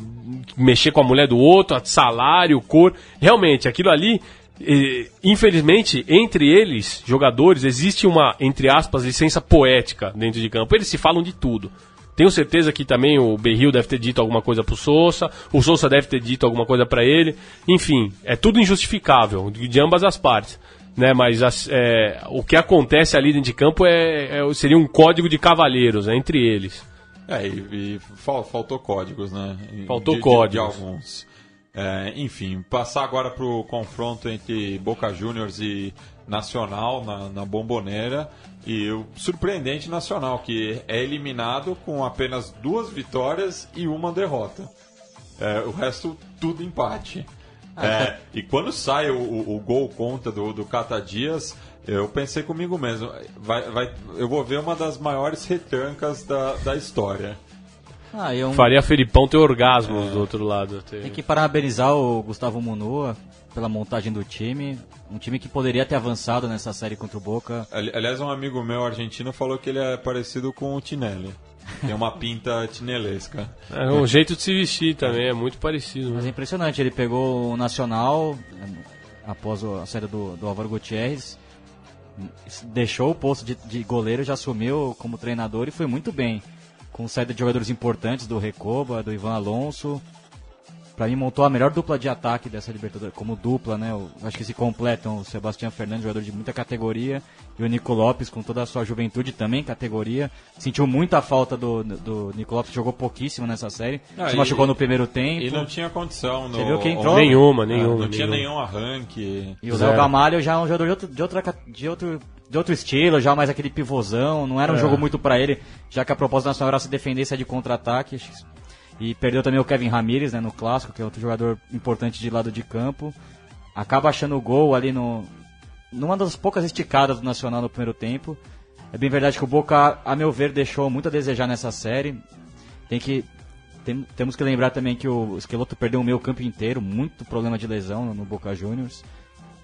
mexer com a mulher do outro, salário, cor. Realmente, aquilo ali, eh, infelizmente, entre eles, jogadores, existe uma, entre aspas, licença poética dentro de campo. Eles se falam de tudo. Tenho certeza que também o Berril deve ter dito alguma coisa pro Sousa, o Sousa deve ter dito alguma coisa pra ele. Enfim, é tudo injustificável, de, de ambas as partes. Né, mas as- é, o que acontece ali dentro de campo é, é- seria um código de cavalheiros né, entre eles. É, e, e fal- faltou códigos, né? Faltou De- de- códigos. De, alguns. É, enfim, passar agora para o confronto entre Boca Juniors e Nacional na, na Bomboneira. E o surpreendente Nacional, que é eliminado com apenas duas vitórias e uma derrota. É, o resto, tudo empate. É, e quando sai o, o- o gol contra do, do Cata Dias, eu pensei comigo mesmo, vai, vai, eu vou ver uma das maiores retancas da, da história. Ah, e um, Faria Felipão ter orgasmos do outro lado. tem que parabenizar o Gustavo Munua pela montagem do time. Um time que poderia ter avançado nessa série contra o Boca. Ali- Aliás, um amigo meu argentino falou que ele é parecido com o Tinelli. Tem uma pinta tinelesca. É um jeito de se vestir também, é muito parecido. Mas Né? é impressionante, ele pegou o Nacional após a saída do, do Álvaro Gutierrez, deixou o posto de, de goleiro, já assumiu como treinador e foi muito bem. Com saída de jogadores importantes do Recoba, do Ivan Alonso. Pra mim montou a melhor dupla de ataque dessa Libertadores, como dupla, né? Eu acho que se completam o Sebastião Fernandes, jogador de muita categoria, e o Nico Lopes com toda a sua juventude também, categoria. Sentiu muita falta do, do Nico Lopes, jogou pouquíssimo nessa série. Ah, se e- machucou no primeiro tempo. E não tinha condição. No, Você viu quem entrou? Nenhuma, Ah, nenhuma. não tinha nenhuma. nenhum arranque. E o. Léo Gamalho já é um jogador de outro, de, outra, de, outro, de outro estilo, já mais aquele pivôzão, não era um É. jogo muito pra ele, já que a proposta nacional era se defender e sair de contra-ataque. E perdeu também o Kevin Ramírez né, no clássico, que é outro jogador importante de lado de campo. Acaba achando o gol ali no, numa das poucas esticadas do Nacional no primeiro tempo. É bem verdade que o Boca, a meu ver, deixou muito a desejar nessa série. Tem que tem- temos que lembrar também que o Esqueloto perdeu o meio campo inteiro, muito problema de lesão no, no Boca Juniors.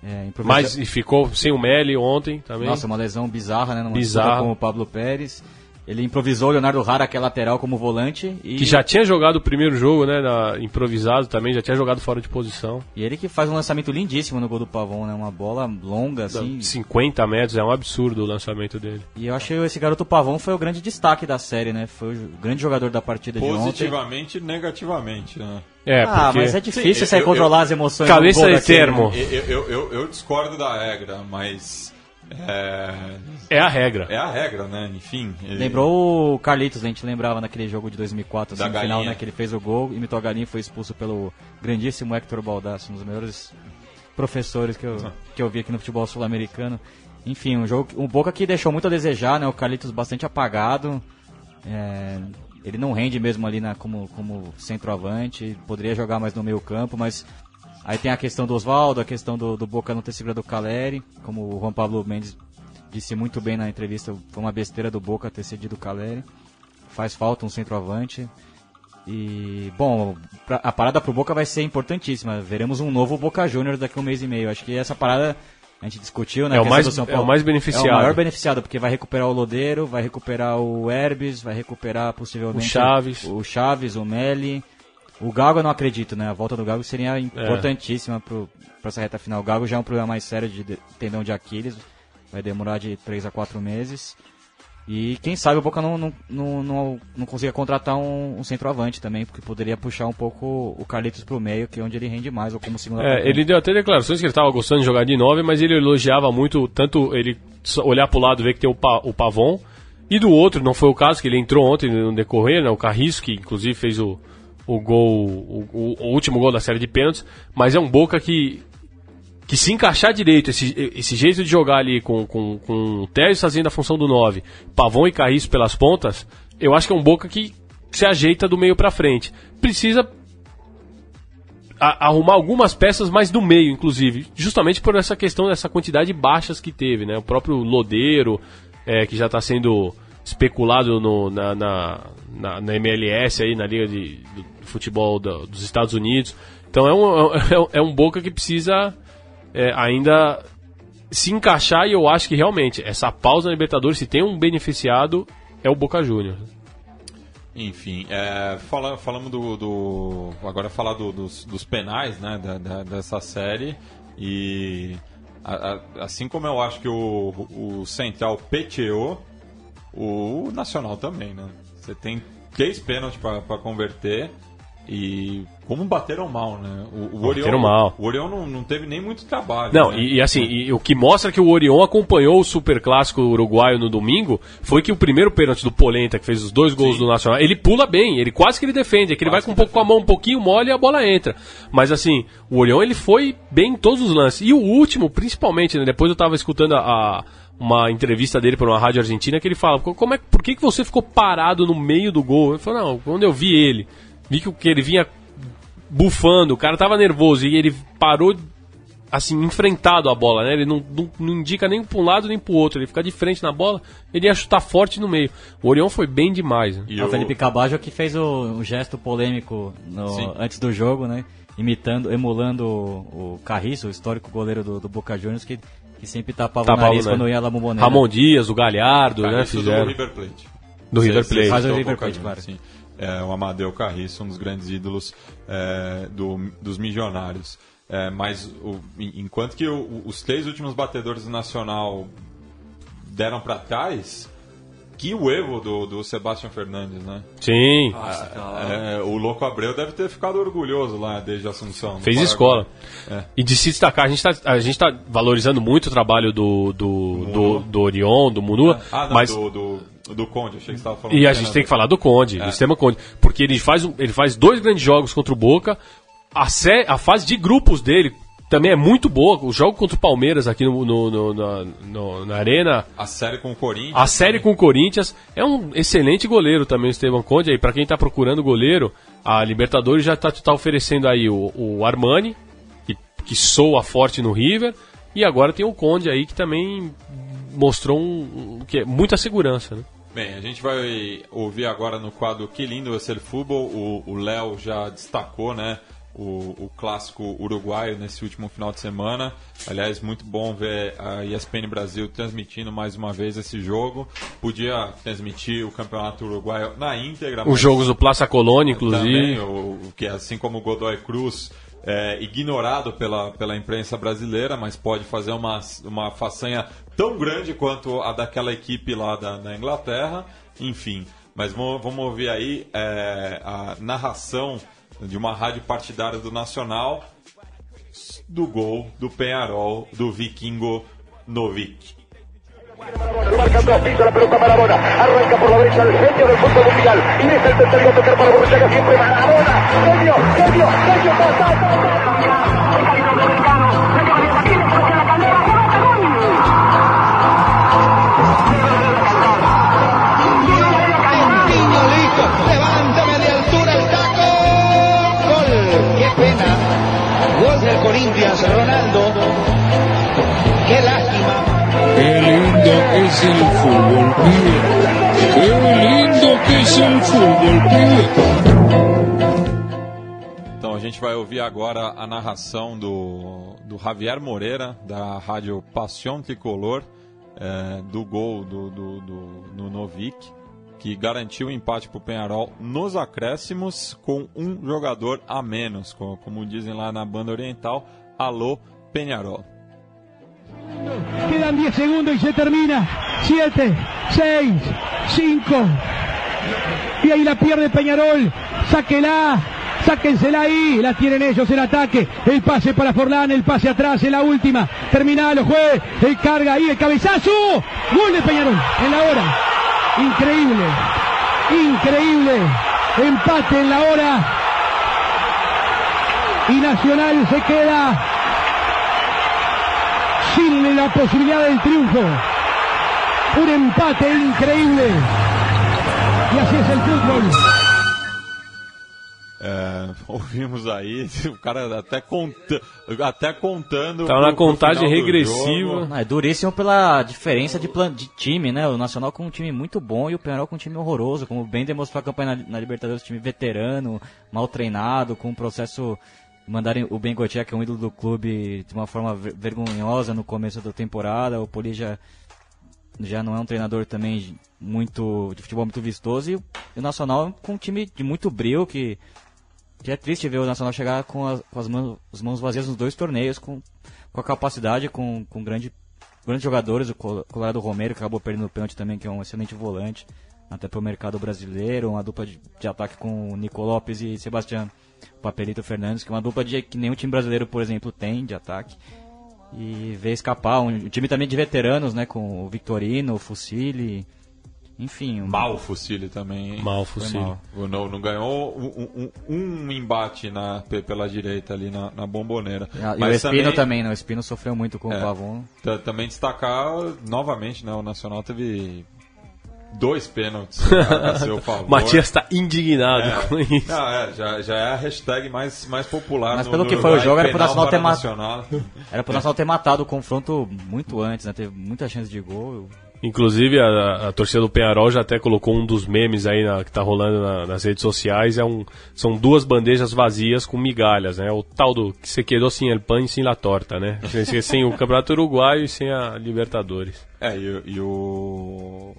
É, Mas e ficou sem o Meli ontem também. Nossa, uma lesão bizarra, né? Numa Bizarra. com o Pablo Pérez. Ele improvisou o Leonardo Rara, que é lateral, como volante. E, Que já tinha jogado o primeiro jogo, né? na- improvisado também, já tinha jogado fora de posição. e ele que faz um lançamento lindíssimo no gol do Pavão, né? Uma bola longa, assim. 50 metros, é um absurdo o lançamento dele. E eu achei que esse garoto Pavão foi o grande destaque da série, né? Foi o grande jogador da partida de ontem. Positivamente e negativamente. Né? É, Ah, porque... mas é difícil Sim, você eu- controlar eu- as emoções Cabeça gol de termo. Eu, eu, eu, eu discordo da regra, mas. É, É a regra. é a regra, né? Enfim. ele- Lembrou o Carlitos, a gente lembrava naquele jogo de 2004, Da assim, no final, galinha. né? Que ele fez o gol, imitou a galinha e foi expulso pelo grandíssimo Hector Baldassi, um dos melhores professores que eu, que eu vi aqui no futebol sul-americano. Enfim, um jogo, um Boca que deixou muito a desejar, né? O Carlitos bastante apagado. é, ele não rende mesmo ali na, como, como centroavante, poderia jogar mais no meio campo, mas aí tem a questão do Oswaldo, a questão do, do Boca não ter segurado o Caleri, como o Juan Pablo Mendes disse muito bem na entrevista, foi uma besteira do Boca ter cedido o Caleri. Faz falta um centroavante. E, bom, a parada pro Boca vai ser importantíssima. Veremos um novo Boca Juniors daqui a um mês e meio. Acho que essa parada a gente discutiu, né? É o mais- do São é o Paulo. mais beneficiado. É o maior beneficiado, porque vai recuperar o Lodeiro, vai recuperar o Herbes, vai recuperar possivelmente O Chaves. o Chaves, o Meli. O Gago eu não acredito, né? A volta do Gago seria importantíssima pro, pra essa reta final. O Gago já é um problema mais sério de de tendão de Aquiles. Vai demorar de 3 a 4 meses. E quem sabe o Boca não, não, não, não, não consiga contratar um, um centroavante também, porque poderia puxar um pouco o Carlitos pro meio, que é onde ele rende mais, ou como segundo É, ele deu até declarações que ele estava gostando de jogar de 9, mas ele elogiava muito, tanto ele olhar pro lado e ver que tem o, Pa- o Pavon, e do outro, não foi o caso, que ele entrou ontem no decorrer, né, o Carrisco, que inclusive fez o, o gol, o, o- último gol da série de pênaltis, mas é um Boca que, que se encaixar direito, esse, esse jeito de jogar ali com, com, com o Térez fazendo a função do 9, Pavon e Carrisco pelas pontas, eu acho que é um Boca que se ajeita do meio pra frente. Precisa a- arrumar algumas peças mais do meio, inclusive, justamente por essa questão dessa quantidade de baixas que teve, né? O próprio Lodeiro, é, que já está sendo especulado no- na, na, na- na MLS aí, na Liga de, do Futebol da- dos Estados Unidos. Então é um, é um, é um Boca que precisa é, ainda se encaixar e eu acho que realmente essa pausa na Libertadores, se tem um beneficiado, é o Boca Juniors. Enfim, é, fala, falamos do, do- Agora falar do- dos, dos penais, né? da- da- dessa série. E. a- a- assim como eu acho que o, o Central peteou, o Nacional também, né? Você tem três pênaltis para converter. E como bateram mal, né? O, o Orion, Bateram mal. O Orion não, não teve nem muito trabalho. Não, né? e, e assim, e o que mostra que o Orion acompanhou o Super Clássico uruguaio no domingo foi que o primeiro pênalti do Polenta, que fez os dois gols do Nacional, ele pula bem, ele quase que ele defende, é que ele vai com um pouco com a mão um pouquinho mole e a bola entra. Mas assim, o Orion ele foi bem em todos os lances. E o último, principalmente, né, depois eu tava escutando a, a- uma entrevista dele para uma rádio argentina que ele fala, como é, por que, que você ficou parado no meio do gol? Ele falou, não, quando eu vi ele, vi que, o que ele vinha bufando, o cara tava nervoso e ele parou assim, enfrentado a bola, né? Ele não, não, não indica nem para um lado nem para o outro. Ele fica de frente na bola, ele ia chutar forte no meio. O Orion foi bem demais. né? E É o Felipe Cabajo que fez o, o gesto polêmico no- antes do jogo, né? Imitando, emulando o, o Carriço, o histórico goleiro do, do Boca Juniors, que, que sempre tapava, Tapava o nariz nariz. quando ia lá Bombonera. Ramon Dias, o Galhardo, né? Carriço Fizeram. do River Plate. Do River Plate. Faz o River Plate, claro. sim. É, o Amadeu Carriço, um dos grandes ídolos é, do- dos milionários. É, mas o- en- enquanto que o- os três últimos batedores do Nacional deram para trás, que o Evo do, do Sebastião Fernandes, né? Sim, Nossa, cara. É, o Louco Abreu deve ter ficado orgulhoso lá desde a Assunção. fez Paraguai. escola. É. E de se destacar, a gente, tá, a gente tá valorizando muito o trabalho do, do, do, do Orion, do Munua, Ah, não, mas do, do, do Conde, achei que você estava falando. E a gente tem que falar do Conde, do sistema Conde. Porque ele faz, ele faz dois grandes jogos contra o Boca. A, sé- a fase de grupos dele também é muito boa. O jogo contra o Palmeiras aqui no, no- no- na, no- na Arena. A série com o Corinthians. A série com o Corinthians. É um excelente goleiro também, o Esteban Conde. Aí, pra quem tá procurando goleiro, a Libertadores já tá, tá oferecendo aí o, o Armani, que, que soa forte no River. E agora tem o Conde aí, que também mostrou um, um- que é muita segurança, né? Bem, a gente vai ouvir agora no quadro Que Lindo é Ser Futebol. O Léo já destacou, né? O, o clássico uruguaio nesse último final de semana. Aliás, muito bom ver a ESPN Brasil transmitindo mais uma vez esse jogo. Podia transmitir o campeonato uruguaio na íntegra. Os jogos do Plaça Colônia, inclusive. também, o, que assim como o Godoy Cruz é ignorado pela, pela imprensa brasileira, mas pode fazer uma, uma façanha tão grande quanto a daquela equipe lá da, na Inglaterra. Enfim, mas mo- vamos ouvir aí é, a narração de uma rádio partidária do Nacional do gol do Penharol do Vikingo Novik. Gol del Corinthians, Ronaldo. Qué lástima. Qué lindo que es el fútbol, pibe. Qué lindo que es el fútbol, pibe. gente vai ouvir agora a narração do, do Javier Moreira, da rádio Passion Tricolor, é, do gol do, do, do, do Novik, que garantiu o empate para o Penharol nos acréscimos com um jogador a menos, como, como dizem lá na banda oriental. Alô, Penharol. Quedan 10 segundos y se termina. 7, 6, 5. Y ahí la pierde Peñarol. Sáquela. Sáquensela ahí. La tienen ellos en ataque. El pase para Forlán. El pase atrás en la última. Terminal, lo juez. El carga ahí. El cabezazo. Gol de Peñarol. En la hora. Increíble. Increíble. Empate en la hora. Y Nacional se queda sin la posibilidad del triunfo. Un empate increíble. E assim é o futebol. É, ouvimos aí o cara até, conta, até contando. Tava na contagem regressiva. Ah, é duríssimo pela diferença de, plan, de time, né? O Nacional com um time muito bom e o Penarol com um time horroroso, como bem demonstrou a campanha na, na Libertadores, time veterano, mal treinado, com um processo mandarem o Ben Gautier, que é um ídolo do clube, de uma forma vergonhosa no começo da temporada. O Poli já, já não é um treinador também muito de futebol muito vistoso. E o Nacional com um time de muito brilho, que, que é triste ver o Nacional chegar com, as, com as, mãos, as mãos vazias nos dois torneios, com, com a capacidade, com, com grande, grandes jogadores. O Colorado Romero, que acabou perdendo o pênalti também, que é um excelente volante. Até para o mercado brasileiro, uma dupla de, de ataque com o Nico Lopes e Sebastião Papelito Fernandes, que é uma dupla de, que nenhum time brasileiro, por exemplo, tem de ataque. E vê escapar. Um, um time também de veteranos, né? Com o Victorino, o Fucile. Enfim. Um... Mal o Fucile também. Hein? Mal o Fucile. Não, não ganhou um, um, um, embate na, pela direita ali na, na bomboneira. Ah, e Mas o Espino também, também, né? O Espino sofreu muito com é, o Pavon. Também destacar novamente, né? O Nacional teve dois pênaltis a, seu favor. Matias está indignado é, com isso. Não, é, já, já é a hashtag mais, mais popular Mas no, pelo no que foi o jogo, era pro Nacional ter matado. Era pro Nacional ter matado o confronto muito antes, né? Teve muita chance de gol. Inclusive, a, a, torcida do Penharol já até colocou um dos memes aí na, que tá rolando na, nas redes sociais. É um, são duas bandejas vazias com migalhas, né? O tal do que se quedou sem el pan e sem la torta, né? sem o Campeonato Uruguaio e sem a Libertadores. É, e, e o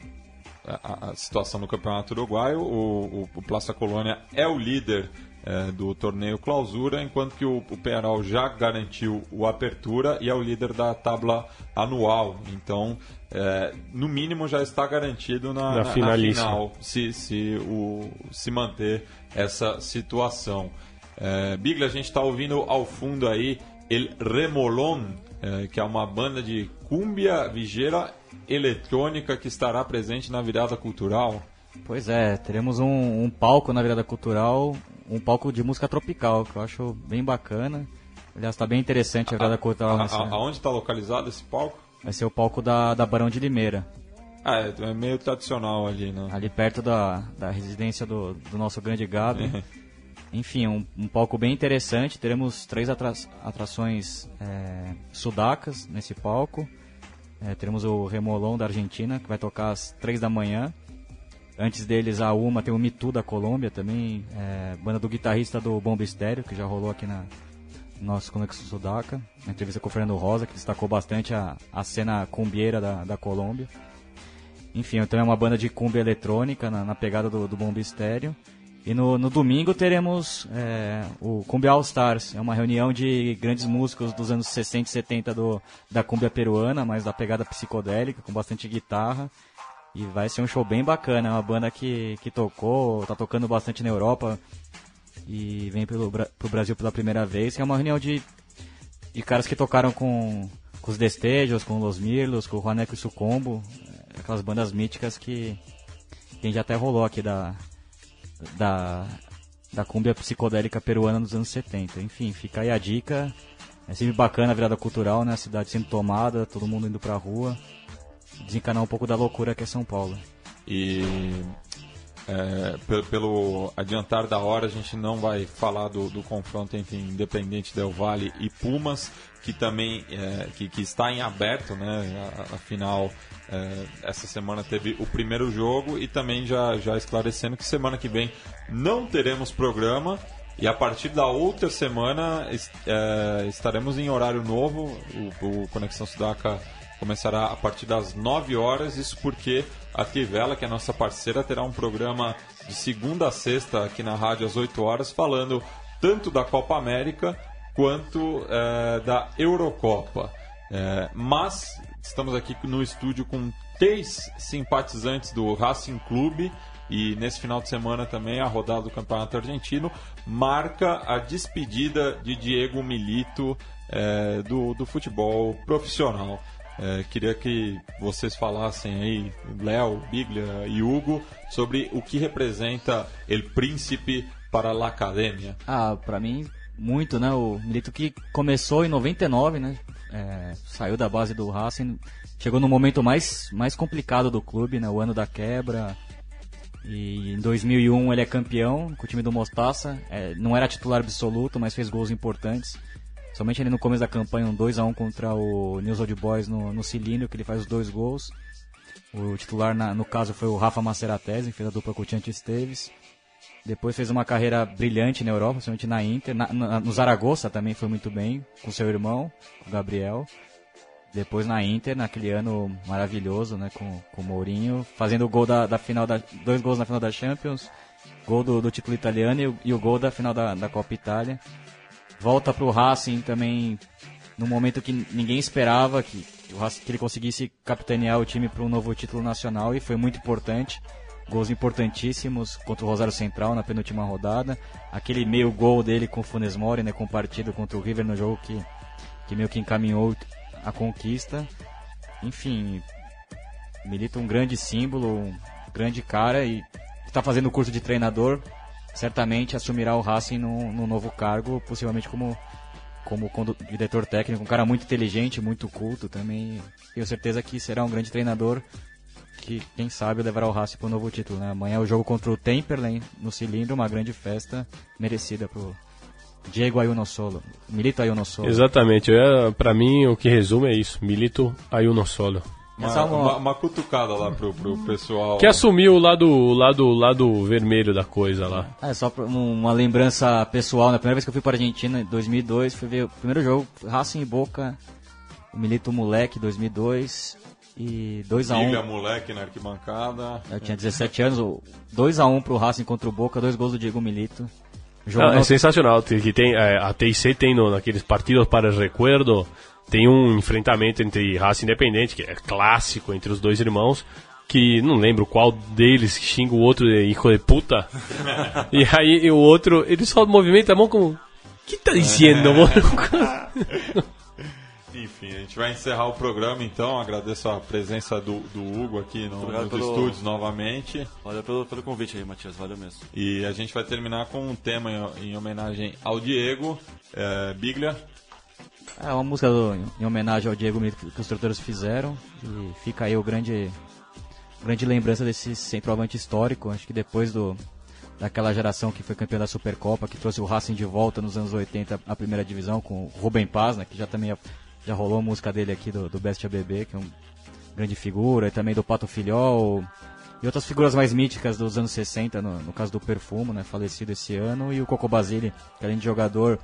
a, a, situação no Campeonato Uruguaio. O, o, o Plaza Colônia é o líder é, do torneio Clausura, enquanto que o, o Penharol já garantiu o Apertura e é o líder da tabla anual. Então, é, no mínimo, já está garantido na, na, na final, se, se, o, se manter essa situação. É, Bigla, a gente está ouvindo ao fundo aí El Remolon, é, que é uma banda de cúmbia vigeira eletrônica que estará presente na virada cultural? Pois é, teremos um, um palco na virada cultural, um palco de música tropical, que eu acho bem bacana. Aliás, está bem interessante a virada cultural. A, a, aonde está localizado esse palco? Vai ser o palco da, da Barão de Limeira. Ah, é, é meio tradicional ali, né? Ali perto da, da residência do, do nosso grande Gabi. Enfim, um, um, palco bem interessante. Teremos três atra atrações é, sudacas nesse palco. É, teremos o Remolon da Argentina, que vai tocar às 3 da manhã. Antes deles, a Uma tem o Mitu da Colômbia também, é, banda do guitarrista do Bomba Estéreo, que já rolou aqui na nosso Conexão Sudaca, na entrevista com o Fernando Rosa, que destacou bastante a, a cena cumbieira da, da Colômbia. Enfim, então é uma banda de cumbia eletrônica na, na pegada do, do Bomba Estéreo. E no, no domingo teremos é, o Cumbia All Stars, é uma reunião de grandes músicos dos anos 60 e 70 do, da cumbia peruana, mas da pegada psicodélica, com bastante guitarra. E vai ser um show bem bacana, é uma banda que, que tocou, tá tocando bastante na Europa e vem pelo, pro Brasil pela primeira vez. É uma reunião de, de caras que tocaram com, com os Destejos, com Los Mirlos, com o Juaneco e Sucombo, aquelas bandas míticas que, que já até rolou aqui da, da, da cumbia psicodélica peruana nos anos 70. Enfim, fica aí a dica. É sempre bacana a virada cultural, né? A cidade sendo tomada, todo mundo indo pra rua. Desencanar um pouco da loucura que é São Paulo. E é, pelo, pelo, adiantar da hora, a gente não vai falar do, do confronto entre Independente Del Vale e Pumas, que também é, que, que, está em aberto, né? Afinal, é, essa semana teve o primeiro jogo e também já, já esclarecendo que semana que vem não teremos programa E a partir da outra semana é, estaremos em horário novo. O, o Conexão Sudaca começará a partir das 9 horas. Isso porque a Trivela, que é nossa parceira, terá um programa de segunda a sexta aqui na rádio às 8 horas, falando tanto da Copa América quanto é, da Eurocopa. É, mas estamos aqui no estúdio com três simpatizantes do Racing Clube e nesse final de semana também a rodada do Campeonato Argentino marca a despedida de Diego Milito é, do, do futebol profissional. É, queria que vocês falassem aí, Léo, Biglia e Hugo, sobre o que representa El Príncipe para a Academia. Ah, pra mim, muito, né? O Milito que começou em 99, né? É, saiu da base do Racing, chegou no momento mais, mais complicado do clube, né? O ano da quebra. E em 2001 ele é campeão com o time do Mostaça. É, não era titular absoluto, mas fez gols importantes. Somente ali no começo da campanha, um 2x1 contra o News Old Boys no, no cilindro, que ele faz os dois gols. O titular, na- no caso, foi o Rafa Maceratesi, fez a dupla com o Tiante Esteves. Depois fez uma carreira brilhante na Europa, principalmente na Inter. Na, na- no Zaragoza também foi muito bem, com seu irmão, o Gabriel. Depois na Inter, naquele ano maravilhoso, né, com, com o Mourinho, fazendo o gol da, da final da. dois gols na final da Champions, gol do, do título italiano e, e o gol da final da, da Copa Itália. Volta pro Racing também num momento que ninguém esperava que, o que ele conseguisse capitanear o time para um novo título nacional e foi muito importante. Gols importantíssimos contra o Rosário Central na penúltima rodada. Aquele meio gol dele com o Funes Mori, né, compartido contra o River no jogo que, que meio que encaminhou a conquista. Enfim, Milita um grande símbolo, um grande cara e está fazendo o curso de treinador. Certamente assumirá o Racing no, no novo cargo, possivelmente como como diretor técnico, um cara muito inteligente, muito culto também. Tenho certeza que será um grande treinador que, quem sabe, levará o Racing para um novo título. Né? Amanhã é o jogo contra o Temperley no cilindro, uma grande festa merecida pro Diego Ayunosolo. Milito Ayunosolo. Exatamente, pra mim o que resume é isso, Milito Ayuno Solo. Uma, é uma- uma- uma cutucada lá pro, pro pessoal. Que assumiu o lado, o lado, o lado vermelho da coisa lá. Ah, é só um- uma lembrança pessoal, na primeira vez que eu fui para Argentina, em 2002, fui ver o primeiro jogo, Racing e Boca, o Milito Moleque, 2002, e 2x1. Liga moleque na arquibancada. Eu tinha 17 anos, o 2x1 pro Racing contra o Boca, dois gols do Diego Milito. O jogo Ah, é sensacional, que tem, é, a TIC tem no, naqueles partidos para recuerdo, tem um enfrentamento entre raça independente, que é clássico entre os dois irmãos, que não lembro qual deles que xinga o outro de hijo de puta. e aí o outro, ele só movimenta a mão como. que tá dizendo, mano? Enfim, a gente vai encerrar o programa então. Agradeço a presença do, do Hugo aqui no, nos pelo- estúdios novamente. Valeu pelo, pelo convite aí, Matias. Valeu mesmo. E a gente vai terminar com um tema em, em homenagem ao Diego. É, Biglia. É uma música do- em homenagem ao Diego que os torcedores fizeram. E fica aí o grande, grande lembrança desse centroavante histórico. Acho que depois do, daquela geração que foi campeão da Supercopa, que trouxe o Racing de volta nos anos 80 à primeira divisão, com o Rubem Paz, né, que já também já rolou a música dele aqui do, do Best ABB, que é um grande figura, e também do Pato Filhol. E outras figuras mais míticas dos anos 60, no, no caso do Perfumo, né, falecido esse ano, e o Coco Basile, que além de jogador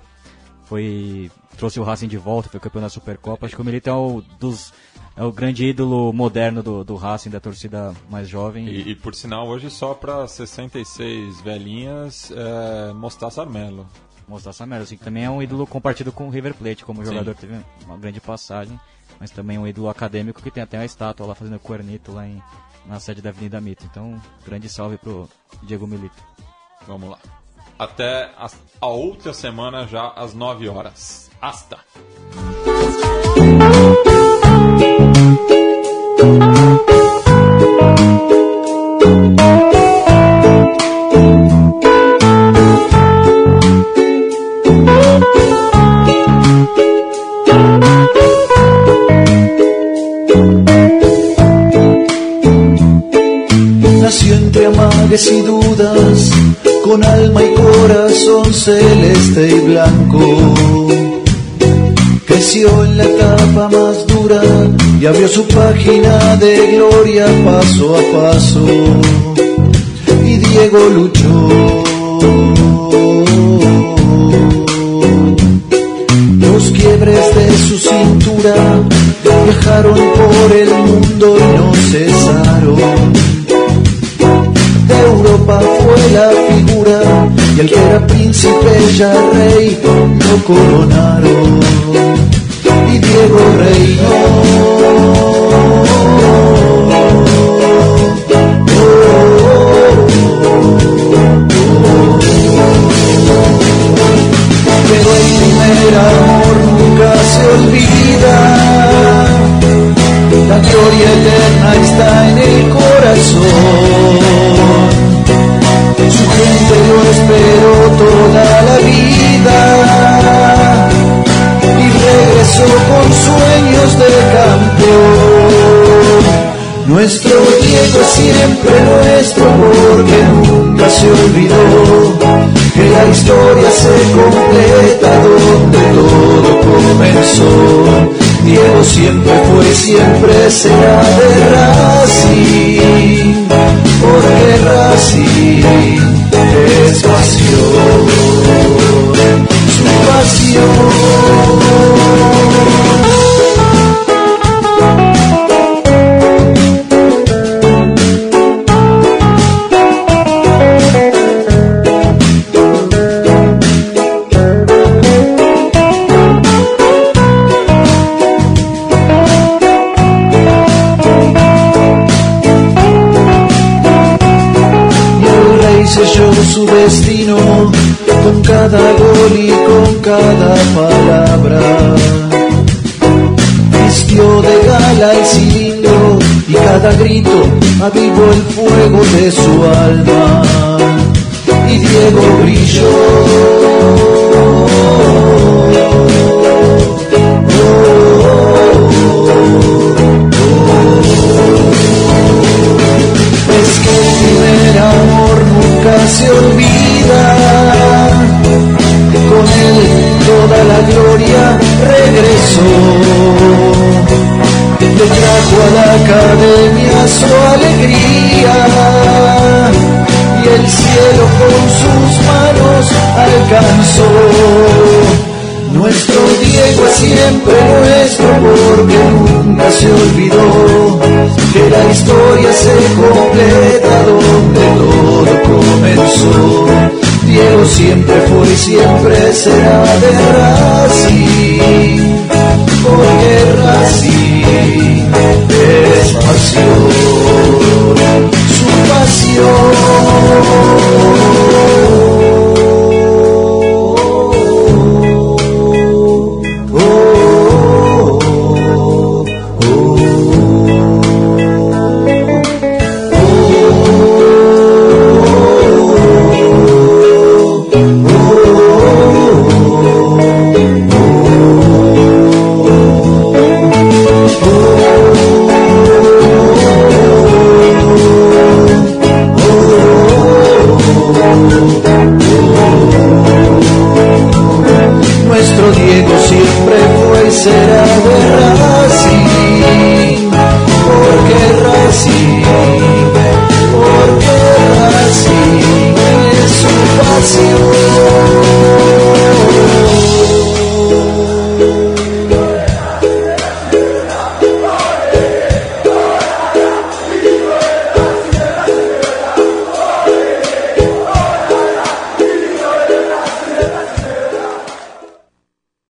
foi trouxe o Racing de volta, foi campeão da Supercopa. Acho que o Milito é o dos é o grande ídolo moderno do, do Racing, da torcida mais jovem. E, e por sinal, hoje só para 66 velhinhas, é, Mostaça Armelo. Mostaça Melo, assim, que também é um ídolo compartido com o River Plate, como Sim. jogador teve uma grande passagem, mas também um ídolo acadêmico que tem até uma estátua lá fazendo cuernito lá em, na sede da Avenida Mito. Então, grande salve pro Diego Milito. Vamos lá. Até a, a outra semana, já às 9 horas. Hasta! aires y dudas, con alma y corazón celeste y blanco. Creció en la etapa más dura y abrió su página de gloria paso a paso. Y Diego luchó. Los quiebres de su cintura viajaron por el mundo y no cesaron Figura y el que era príncipe ya rey lo coronaron. Y Diego reinó. Pero el primer amor nunca se olvida. La gloria eterna está en el corazón. Lo esperó toda la vida y regresó con sueños de campeón. Nuestro Diego siempre nuestro porque nunca se olvidó que la historia se completa donde todo comenzó. Diego siempre fue y siempre será de Racing, porque Racing es pasión, su Y destino con cada gol y con cada palabra. Vistió de gala el cilindro y cada grito avivó el fuego de su alma. Y Diego brilló. Es que el primer amor nunca se olvida. Toda la gloria regresó. Le trajo a la academia su alegría. Y el cielo con sus manos alcanzó. Nuestro Diego es siempre nuestro porque nunca se olvidó que la historia se completa donde todo comenzó cielo siempre fue y siempre será de Racing, porque Racing es pasión, su pasión.